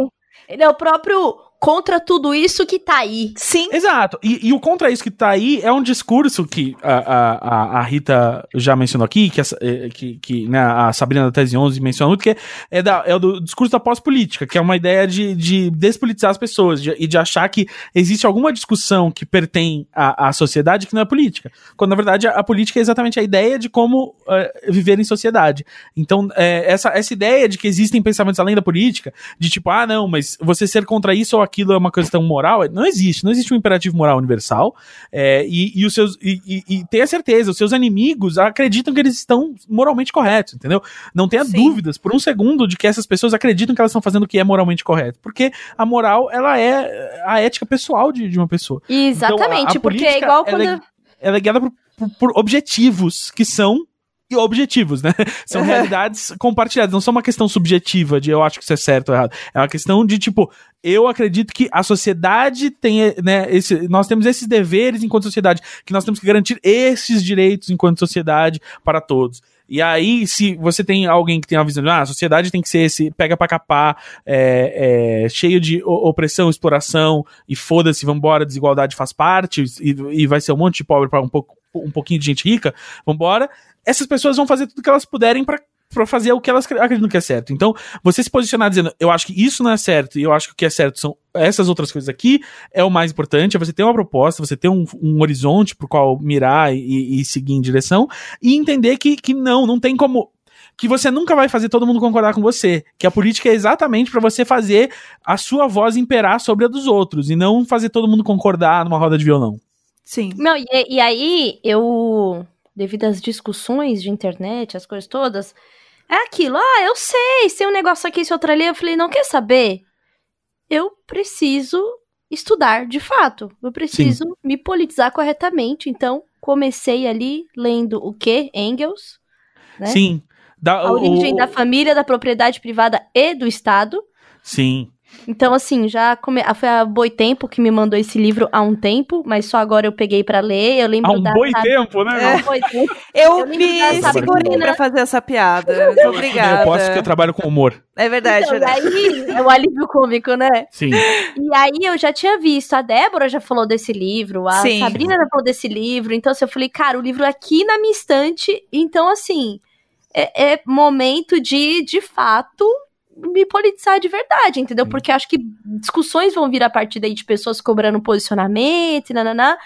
B: ele é o próprio contra tudo isso que tá aí.
C: Sim.
A: Exato. E, e o contra isso que tá aí é um discurso que a, a, a- Rita já mencionou aqui, que, a, eh, que, que né, a Sabrina da Tese 11 mencionou que é, é, da, é o do discurso da pós-política, que é uma ideia de, de despolitizar as pessoas de- e de achar que existe alguma discussão que pertence à, à sociedade que não é política. Quando, na verdade, a, a política é exatamente a ideia de como eh, viver em sociedade. Então, eh, essa, essa ideia de que existem pensamentos além da política, de tipo, ah, não, mas você ser contra isso ou aquilo é uma questão moral, não existe. Não existe um imperativo moral universal. é, e, e os seus. E, e, e tenha certeza, os seus inimigos acreditam que eles estão moralmente corretos, entendeu? Não tenha
C: Sim.
A: dúvidas por um segundo de que essas pessoas acreditam que elas estão fazendo o que é moralmente correto. Porque a moral, ela é a ética pessoal de, de uma pessoa.
B: Exatamente,
A: Então, a- a
B: porque é igual
A: ela
B: quando.
A: é- ela é guiada por, por- por objetivos que são e objetivos, né? São
C: Uhum.
A: realidades compartilhadas, não são uma questão subjetiva de eu acho que isso é certo ou errado. É uma questão de tipo, eu acredito que a sociedade tem, né, esse, nós temos esses deveres enquanto sociedade, que nós temos que garantir esses direitos enquanto sociedade para todos. E aí, se você tem alguém que tem uma visão de, ah, a sociedade tem que ser esse pega pra capar, é, é, cheio de opressão, exploração, e foda-se, vambora, desigualdade faz parte, e, e vai ser um monte de pobre pra um, pouco, um pouquinho de gente rica, vambora. Essas pessoas vão fazer tudo que elas puderem pra pra fazer o que elas cre- acreditam que é certo. Então, você se posicionar dizendo, eu acho que isso não é certo e eu acho que o que é certo são essas outras coisas aqui, é o mais importante, é você ter uma proposta, você ter um, um horizonte pro qual mirar e, e seguir em direção, e entender que, que não, não tem como. Que você nunca vai fazer todo mundo concordar com você. Que a política é exatamente pra você fazer a sua voz imperar sobre a dos outros, e não fazer todo mundo concordar numa roda de violão.
C: Sim.
B: Não, e, e aí eu, devido às discussões de internet, as coisas todas, é aquilo, ah, eu sei, tem um negócio aqui, esse outro ali, eu falei, não quer saber? Eu preciso estudar de fato, eu preciso me politizar corretamente, então comecei ali lendo o quê? Engels, né?
A: Sim. Da,
B: A origem
A: o-
B: da família, da propriedade privada e do Estado.
A: Sim.
B: Então, assim, já come... ah, foi a Boitempo que me mandou esse livro há um tempo, mas só agora eu peguei pra ler. Eu lembro
A: Há um
B: da. da-
A: tempo, né?
B: Boi tempo.
C: Eu,
B: Eu
C: me segurei pra fazer essa piada. Muito
A: Eu
C: Obrigada.
A: posso que eu trabalho com humor.
C: É verdade,
B: Então, e
C: verdade.
B: aí, é o alívio cômico, né?
A: Sim.
B: E aí eu já tinha visto, a Débora já falou desse livro, a
C: Sim.
B: Sabrina já falou desse livro, então assim, eu falei, cara, o livro é aqui na minha estante, então assim, é, é momento de, de fato, me politizar de verdade, entendeu? Porque acho que discussões vão vir a partir daí de pessoas cobrando posicionamento, e nananá,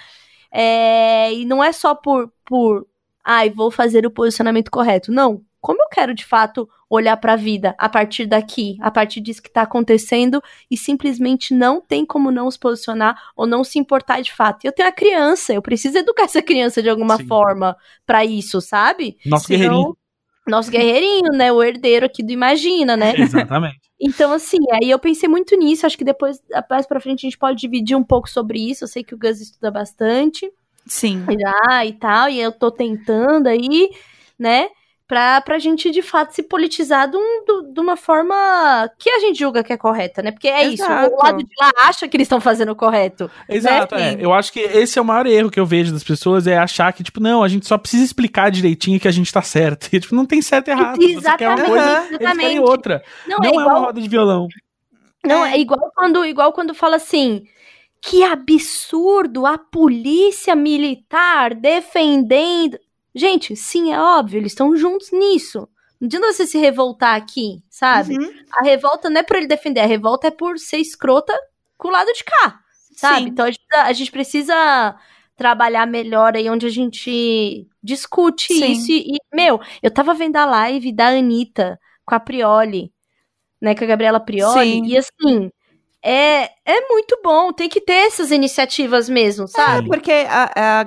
B: é, e não é só por, por, ai, vou fazer o posicionamento correto, não. Como eu quero de fato olhar pra vida a partir daqui, a partir disso que tá acontecendo e simplesmente não tem como não se posicionar ou não se importar de fato. Eu tenho a criança, eu preciso educar essa criança de alguma
A: Sim.
B: forma pra isso, sabe?
A: Nosso
B: Senão-
A: guerreirinho.
B: Nosso guerreirinho, né? O herdeiro aqui do Imagina, né?
A: Exatamente.
B: Então, assim, aí eu pensei muito nisso. Acho que depois, mais pra frente, a gente pode dividir um pouco sobre isso. Eu sei que o Gus estuda bastante
C: Sim.
B: já e tal, e eu tô tentando aí, né? Pra, pra gente, de fato, se politizar de, um- de uma forma que a gente julga que é correta, né? Porque é isso,
C: Exato.
B: o lado de lá acha que eles estão fazendo o correto.
A: Exato,
C: Né?
A: é. Eu acho que esse é o maior erro que eu vejo das pessoas, é achar que, tipo, não, a gente só precisa explicar direitinho que a gente tá certo. E, tipo, não tem certo e errado. Uma
B: Exatamente,
A: coisa,
C: Aham.
A: eles
B: exatamente.
A: outra.
B: Não,
A: Não,
B: é
A: é, uma
B: igual,
A: roda de violão.
B: não,
C: É.
B: é igual quando, igual quando fala assim, que absurdo a polícia militar defendendo. Gente, sim, é óbvio, eles estão juntos nisso. Não adianta você se revoltar aqui, sabe?
C: Uhum.
B: A revolta não é por ele defender, a revolta é por ser escrota com o lado de cá, sabe?
C: Sim.
B: Então a gente, precisa- a gente precisa trabalhar melhor aí onde a gente discute
C: Sim.
B: isso. E, e, meu, eu tava vendo a live da Anitta com a Prioli, né? Com a Gabriela Prioli,
C: Sim.
B: e assim. É, é muito bom, tem que ter essas iniciativas mesmo, sabe?
C: Porque a, a,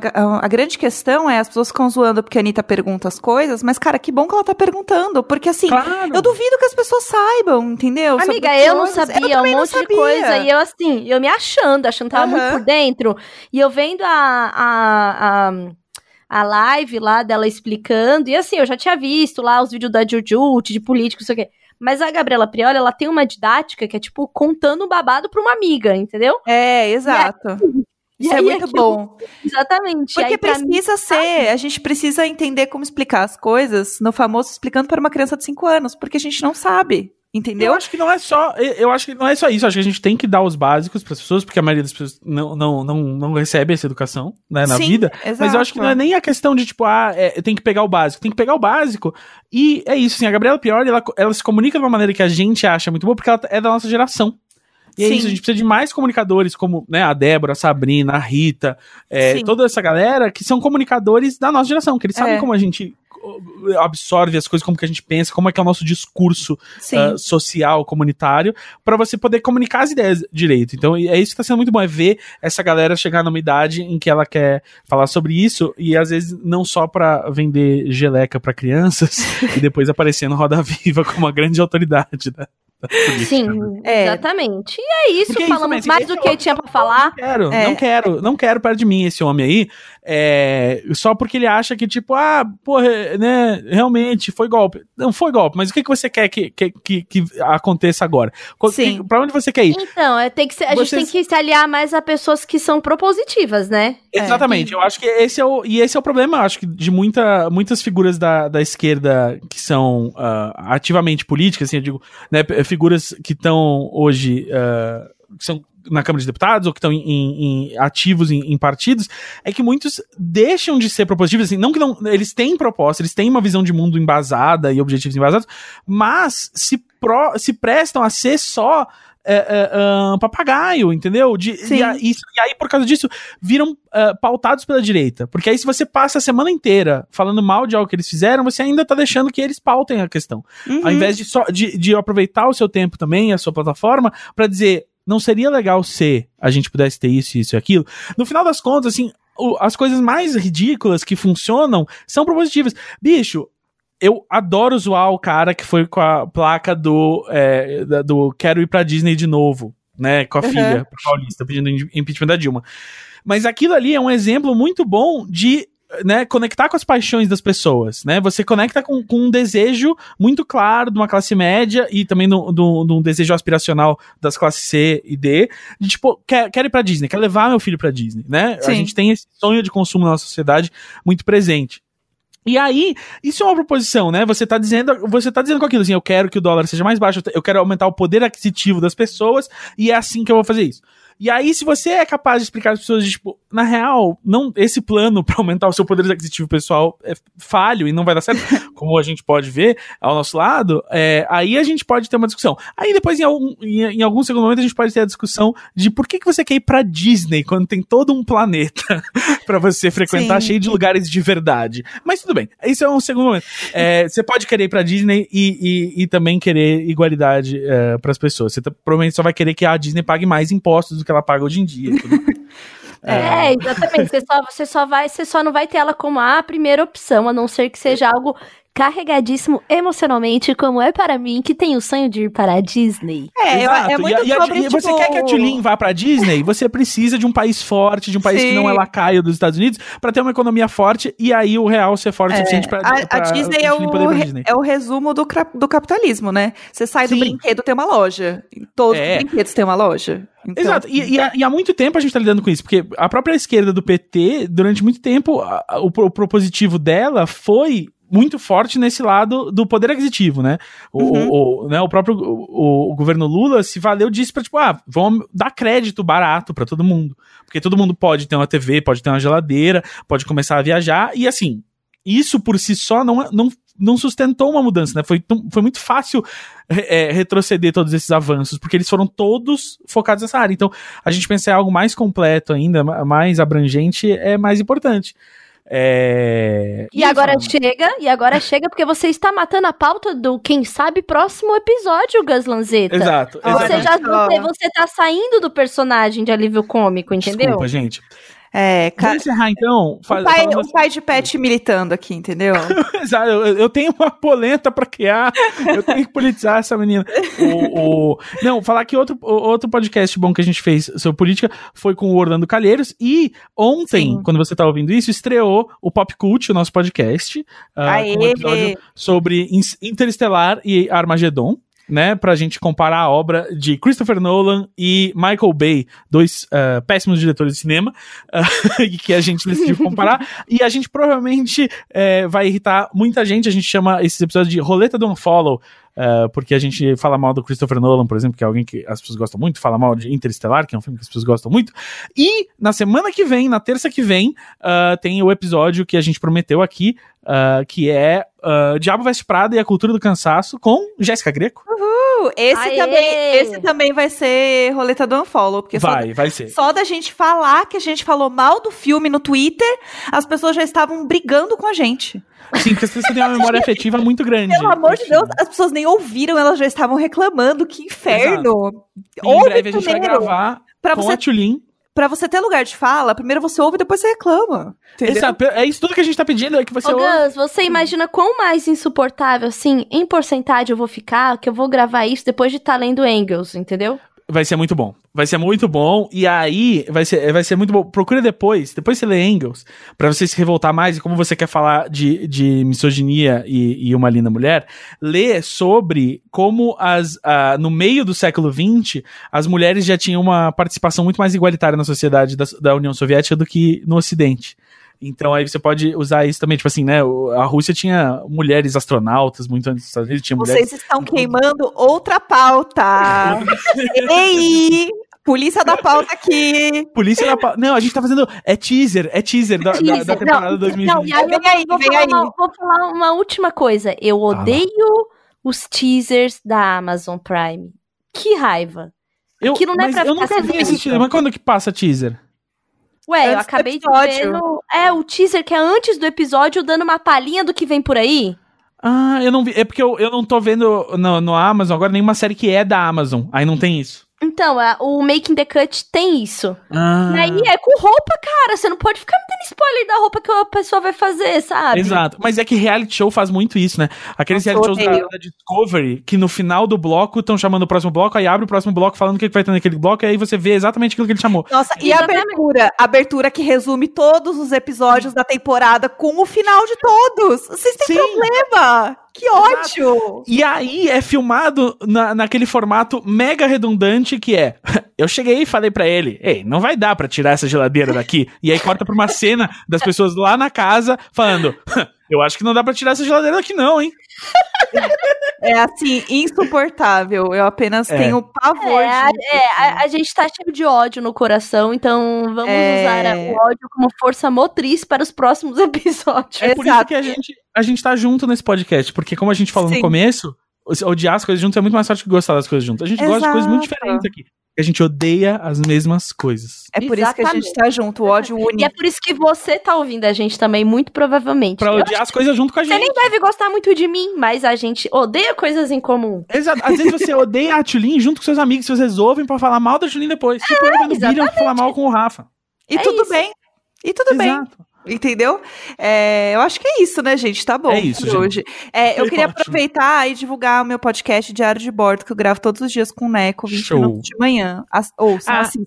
C: a- grande questão é as pessoas ficam zoando porque a Anitta pergunta as coisas, mas, cara, que bom que ela tá perguntando. Porque assim,
A: Claro.
C: eu duvido que as pessoas saibam, entendeu? Sobre
B: Amiga, eu não sabia
C: Eu
B: um monte de
C: sabia.
B: coisa. E eu, assim, eu me achando, achando que tava
C: Aham.
B: muito por dentro. E eu vendo a, a, a, a live lá dela explicando. E assim, eu já tinha visto lá os vídeos da Jujut, de políticos, não sei o quê. Mas a Gabriela Prioli, ela tem uma didática que é, tipo, contando um babado pra uma amiga, entendeu?
C: É, exato. Isso é muito
B: aquilo-
C: bom.
B: Exatamente.
C: Porque
B: aí, pra mim,
C: precisa ser, a gente precisa entender como explicar as coisas no famoso explicando para uma criança de 5 anos, porque a gente não sabe,
A: Eu
C: entendeu?
A: acho que não é só. Eu acho que não é só isso. Eu acho que a gente tem que dar os básicos pras pessoas, porque a maioria das pessoas não, não, não, não recebe essa educação né, na
C: Sim,
A: vida.
C: exato.
A: Mas eu acho que não é nem a questão de, tipo, ah, é, tem que pegar o básico. Tem que pegar o básico. E é isso, assim, a Gabriela Priori, ela, ela se comunica de uma maneira que a gente acha muito boa, porque ela é da nossa geração. E é
C: Sim.
A: isso, a gente precisa de mais comunicadores, como né, a Débora, a Sabrina, a Rita, é, toda essa galera que são comunicadores da nossa geração, que eles sabem
C: É.
A: como a gente absorve as coisas, como que a gente pensa, como é que é o nosso discurso uh, social, comunitário, pra você poder comunicar as ideias direito. Então, é isso que tá sendo muito bom, é ver essa galera chegar numa idade em que ela quer falar sobre isso, e às vezes não só pra vender geleca pra crianças, e depois aparecer no Roda Viva como uma grande autoridade da, da política.
B: Sim,
C: É.
B: exatamente. E é isso,
A: Porque é isso
B: falamos mais do
A: é
B: que tinha pra falar.
A: Não quero,
C: É.
A: não quero, não quero perto de mim esse homem aí. É, só porque ele acha que, tipo, ah, porra, né, realmente foi golpe. Não foi golpe, mas o que, que você quer que, que, que, que aconteça agora?
C: Sim.
A: que- pra onde você quer ir?
B: Então, é, tem que ser- a
A: Vocês-
B: gente tem que se aliar mais a pessoas que são propositivas, né?
A: Exatamente, eu acho que esse é o, e esse é o problema, eu acho que de muita, muitas figuras da, da esquerda que são ah, ativamente políticas, assim, eu digo, né, figuras que estão hoje, ah, que são na Câmara de Deputados ou que estão em, em- ativos em, em partidos, é que muitos deixam de ser propositivos, assim, não que não, eles têm proposta, eles têm uma visão de mundo embasada e objetivos embasados, mas se, pro, se prestam a ser só é, é, ah, papagaio, entendeu? De, e, a- isso- e aí, por causa disso, viram ah, pautados pela direita. Porque aí, se você passa a semana inteira falando mal de algo que eles fizeram, você ainda tá deixando que eles pautem a questão.
C: Uhum.
A: Ao invés de, só, de, de aproveitar o seu tempo também, a sua plataforma, pra dizer, não seria legal se a gente pudesse ter isso, isso e aquilo. No final das contas, assim, o- as coisas mais ridículas que funcionam são propositivas. Bicho, eu adoro zoar o cara que foi com a placa do, é, do quero ir pra Disney de novo, né? Com a
C: Uhum.
A: filha paulista pedindo im- impeachment da Dilma. Mas aquilo ali é um exemplo muito bom de né, conectar com as paixões das pessoas, né? Você conecta com, com um desejo muito claro de uma classe média e também de um desejo aspiracional das classes C e D, de tipo, quer, quero ir pra Disney, quero levar meu filho pra Disney, né? A
C: Sim.
A: gente tem esse sonho de consumo na nossa sociedade muito presente. E aí, isso é uma proposição, né? Você tá dizendo, você tá dizendo com aquilo assim, eu quero que o dólar seja mais baixo, eu quero aumentar o poder aquisitivo das pessoas e é assim que eu vou fazer isso. E aí, se você é capaz de explicar às pessoas, tipo, na real, não, esse plano pra aumentar o seu poder aquisitivo pessoal é falho e não vai dar certo, como a gente pode ver ao nosso lado, é, aí a gente pode ter uma discussão. Aí depois, em algum, em, em algum segundo momento, a gente pode ter a discussão de por que, que você quer ir pra Disney quando tem todo um planeta pra você frequentar
C: Sim.
A: cheio de lugares de verdade. Mas tudo bem, isso é um segundo momento. É, você pode querer ir pra Disney e, e, e também querer igualdade é, pras pessoas. Você tá- provavelmente só vai querer que a Disney pague mais impostos do que ela paga hoje em dia. mais.
B: É, exatamente. Você só, você só vai, você só não vai ter ela como a primeira opção, a não ser que seja algo carregadíssimo emocionalmente, como é para mim, que tem o sonho de ir para a Disney.
C: É,
A: Exato.
C: é muito
A: e, a- e a-
C: sobre,
A: e você
C: tipo,
A: quer que a Tulin vá pra Disney? Você precisa de um país forte, de um país que
C: Sim.
A: não é lacaio dos Estados Unidos, pra ter uma economia forte e aí o real ser forte o suficiente pra,
C: A, a
A: pra
C: Disney é
A: Tulin poder ir
C: o,
A: pra
C: re-
A: Disney.
C: é o resumo do, do capitalismo, né? Você sai do
A: Sim.
C: brinquedo, tem uma loja. Todos
A: É.
C: os brinquedos têm uma loja. Então,
A: Exato, e, e há, e há muito tempo a gente tá lidando com isso, porque a própria esquerda do PT, durante muito tempo, a- a- o, o propositivo dela foi muito forte nesse lado do poder aquisitivo, né? O,
C: Uhum.
A: o- o- né, o próprio o, o governo Lula se valeu disso pra, tipo, ah, vamos dar crédito barato pra todo mundo. Porque todo mundo pode ter uma TV, pode ter uma geladeira, pode começar a viajar, e assim, isso por si só não, é- não, não sustentou uma mudança, né? Foi, foi muito fácil é, retroceder todos esses avanços, porque eles foram todos focados nessa área. Então, a gente pensar em algo mais completo ainda, ma- mais abrangente, é mais importante. É...
B: E agora
A: falando-
B: chega, e agora chega porque você está matando a pauta do quem sabe próximo episódio, Gas Lanzetta.
A: Exato.
B: Você já você, você tá saindo do personagem de alívio cômico, entendeu?
A: Desculpa, gente.
C: É, ca-
A: Vamos encerrar então.
C: o, pai, o pai de pet militando aqui, entendeu?
A: Exato, eu, eu tenho uma polenta pra criar, eu tenho que politizar essa menina. O, o- Não, falar que outro, outro podcast bom que a gente fez sobre política foi com o Orlando Calheiros. E ontem,
C: Sim.
A: quando você tá ouvindo isso, estreou o Pop Cult, o nosso podcast, com um episódio sobre Interestelar e Armagedon. Né, pra gente comparar a obra de Christopher Nolan e Michael Bay, dois ah, péssimos diretores de cinema, e que a gente decidiu comparar. e a gente provavelmente é, vai irritar muita gente. A gente chama esses episódios de roleta do unfollow, é, porque a gente fala mal do Christopher Nolan, por exemplo, que é alguém que as pessoas gostam muito, fala mal de Interestelar, que é um filme que as pessoas gostam muito. E na semana que vem, na terça que vem, ah, tem o episódio que a gente prometeu aqui, ah, que é ah, Diabo Veste Prada e a Cultura do Cansaço, com Jéssica Greco.
C: Uh, esse,
B: Aê!
C: também, esse também vai ser roleta do Unfollow, porque só,
A: Vai, vai ser.
C: só da gente falar que a gente falou mal do filme no Twitter, as pessoas já estavam brigando com a gente.
A: Sim, porque as pessoas têm uma memória afetiva muito grande.
C: Pelo amor de Deus, as pessoas nem ouviram, elas já estavam reclamando. Que inferno!
A: Em breve a gente vai gravar
C: Pra
A: com
C: você,
A: a Tulin.
C: Pra você ter lugar de fala, primeiro você ouve, depois você reclama. Entendeu?
A: Exato, é isso tudo que a gente tá pedindo, é que você
B: Ô,
A: ouve.
B: Gus, você imagina quão mais insuportável, assim, em porcentagem eu vou ficar, que eu vou gravar isso depois de estar lendo Engels, entendeu?
A: Vai ser muito bom. Vai ser muito bom. E aí, vai ser, vai ser muito bom. Procura depois. Depois você lê Engels. Pra você se revoltar mais. E como você quer falar de, de misoginia e, e uma linda mulher, lê sobre como as, uh, no meio do século XX, as mulheres já tinham uma participação muito mais igualitária na sociedade da, da União Soviética do que no Ocidente. Então aí você pode usar isso também, tipo assim, né? A Rússia tinha mulheres astronautas muito antes dos Estados Unidos, tinha mulheres...
C: Vocês estão queimando outra pauta. Ei! Polícia da pauta aqui.
A: Polícia da pauta. Não, a gente tá fazendo. É teaser, é teaser da, da, da temporada
B: não,
A: 2020.
B: Não, e aí eu
C: Vem aí,
B: vou,
C: vem
B: falar
C: aí.
B: uma, vou falar uma última coisa. Eu odeio os teasers da Amazon Prime. Que raiva.
A: Eu,
B: que não é
A: mas
B: pra
A: eu
B: ficar
A: nunca vi esse teaser. Mas quando que passa teaser?
B: Ué, eu
C: Antes do
B: acabei de ver no... É, o teaser que é antes do episódio, dando uma palhinha do que vem por aí.
A: Ah, eu não vi. É porque eu, eu não tô vendo no, no Amazon agora nenhuma série que é da Amazon. Aí não tem isso.
B: Então, a- o Making the Cut tem isso.
A: Ah.
B: E aí é com roupa, cara. Você não pode ficar me spoiler da roupa que a pessoa vai fazer, sabe?
A: Exato. Mas é que reality show faz muito isso, né? Aqueles
C: Nossa,
A: reality shows da, da Discovery, que no final do bloco estão chamando o próximo bloco, aí abre o próximo bloco falando o que que vai ter naquele bloco, e aí você vê exatamente aquilo que ele chamou.
C: Nossa, e a abertura? A abertura que resume todos os episódios da temporada com o final de todos. Vocês têm
A: Sim.
C: problema? Que ódio!
A: E aí é filmado na, naquele formato mega redundante que é. Eu cheguei e falei pra ele, ei, não vai dar pra tirar essa geladeira daqui. E aí corta pra uma cena das pessoas lá na casa falando. Eu acho que não dá pra tirar essa geladeira daqui, não, hein?
C: É assim, insuportável. Eu apenas
A: É.
C: tenho pavor
B: É, a, é, a- a gente tá cheio de ódio no coração, então vamos
C: É.
B: usar o ódio como força motriz para os próximos episódios.
A: É por isso
C: Exato.
A: que a gente, a gente tá junto nesse podcast, porque como a gente falou
C: Sim.
A: no começo, odiar as coisas juntos é muito mais forte que gostar das coisas juntas. A gente gosta de coisas muito
C: Exato.
A: diferentes aqui. A gente odeia as mesmas coisas.
C: É por isso que a gente
B: Exatamente.
C: tá junto. O ódio
B: E
C: une.
B: é por isso que você tá ouvindo a gente também, muito provavelmente.
A: Pra odiar as coisas junto com a
B: Você
A: gente.
B: nem deve gostar muito de mim, mas a gente odeia coisas em comum.
A: Exato. Às vezes você odeia a Tulin junto com seus amigos, se vocês ouvem pra falar mal da Tulin depois. Tipo, eu vendo o Billion pra falar mal com o Rafa.
C: E
B: É
C: tudo
B: isso.
C: bem. E tudo bem. Entendeu? É, eu acho que é isso, né, gente? Tá bom
A: É isso,
C: por
A: gente.
C: hoje. É, eu queria
A: ótimo.
C: aproveitar e divulgar o meu podcast Diário de Bordo, que eu gravo todos os dias com o Neco, 20
A: Show.
C: minutos de manhã. As, ouçam,
A: Ah,
C: assim,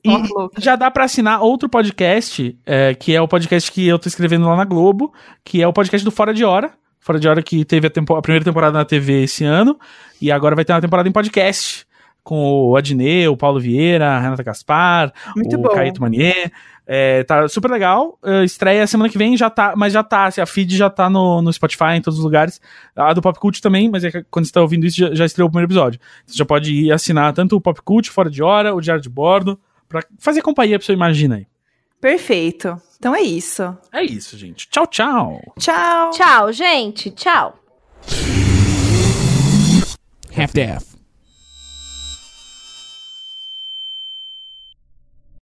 A: já dá pra assinar outro podcast, é, que é o podcast que eu tô escrevendo lá na Globo, que é o podcast do Fora de Hora. Fora de Hora que teve a, tempo- a primeira temporada na TV esse ano, e agora vai ter uma temporada em podcast. Com o Adnê, o Paulo Vieira, a Renata Gaspar,
C: Muito
A: o
C: bom.
A: Caíto Manier. É, tá super legal. É, estreia semana que vem, já tá, mas já tá, assim, a feed já tá no, no Spotify, em todos os lugares. A do Pop Cult também, mas é que quando você tá ouvindo isso, já, já estreou o primeiro episódio. Você já pode ir assinar tanto o Pop Cult, Fora de Hora, o Diário de Bordo, pra fazer companhia pro seu Imagina aí.
C: Perfeito. Então é isso.
A: É isso, gente. Tchau, tchau.
C: Tchau.
B: Tchau, gente. Tchau.
D: Half-Death.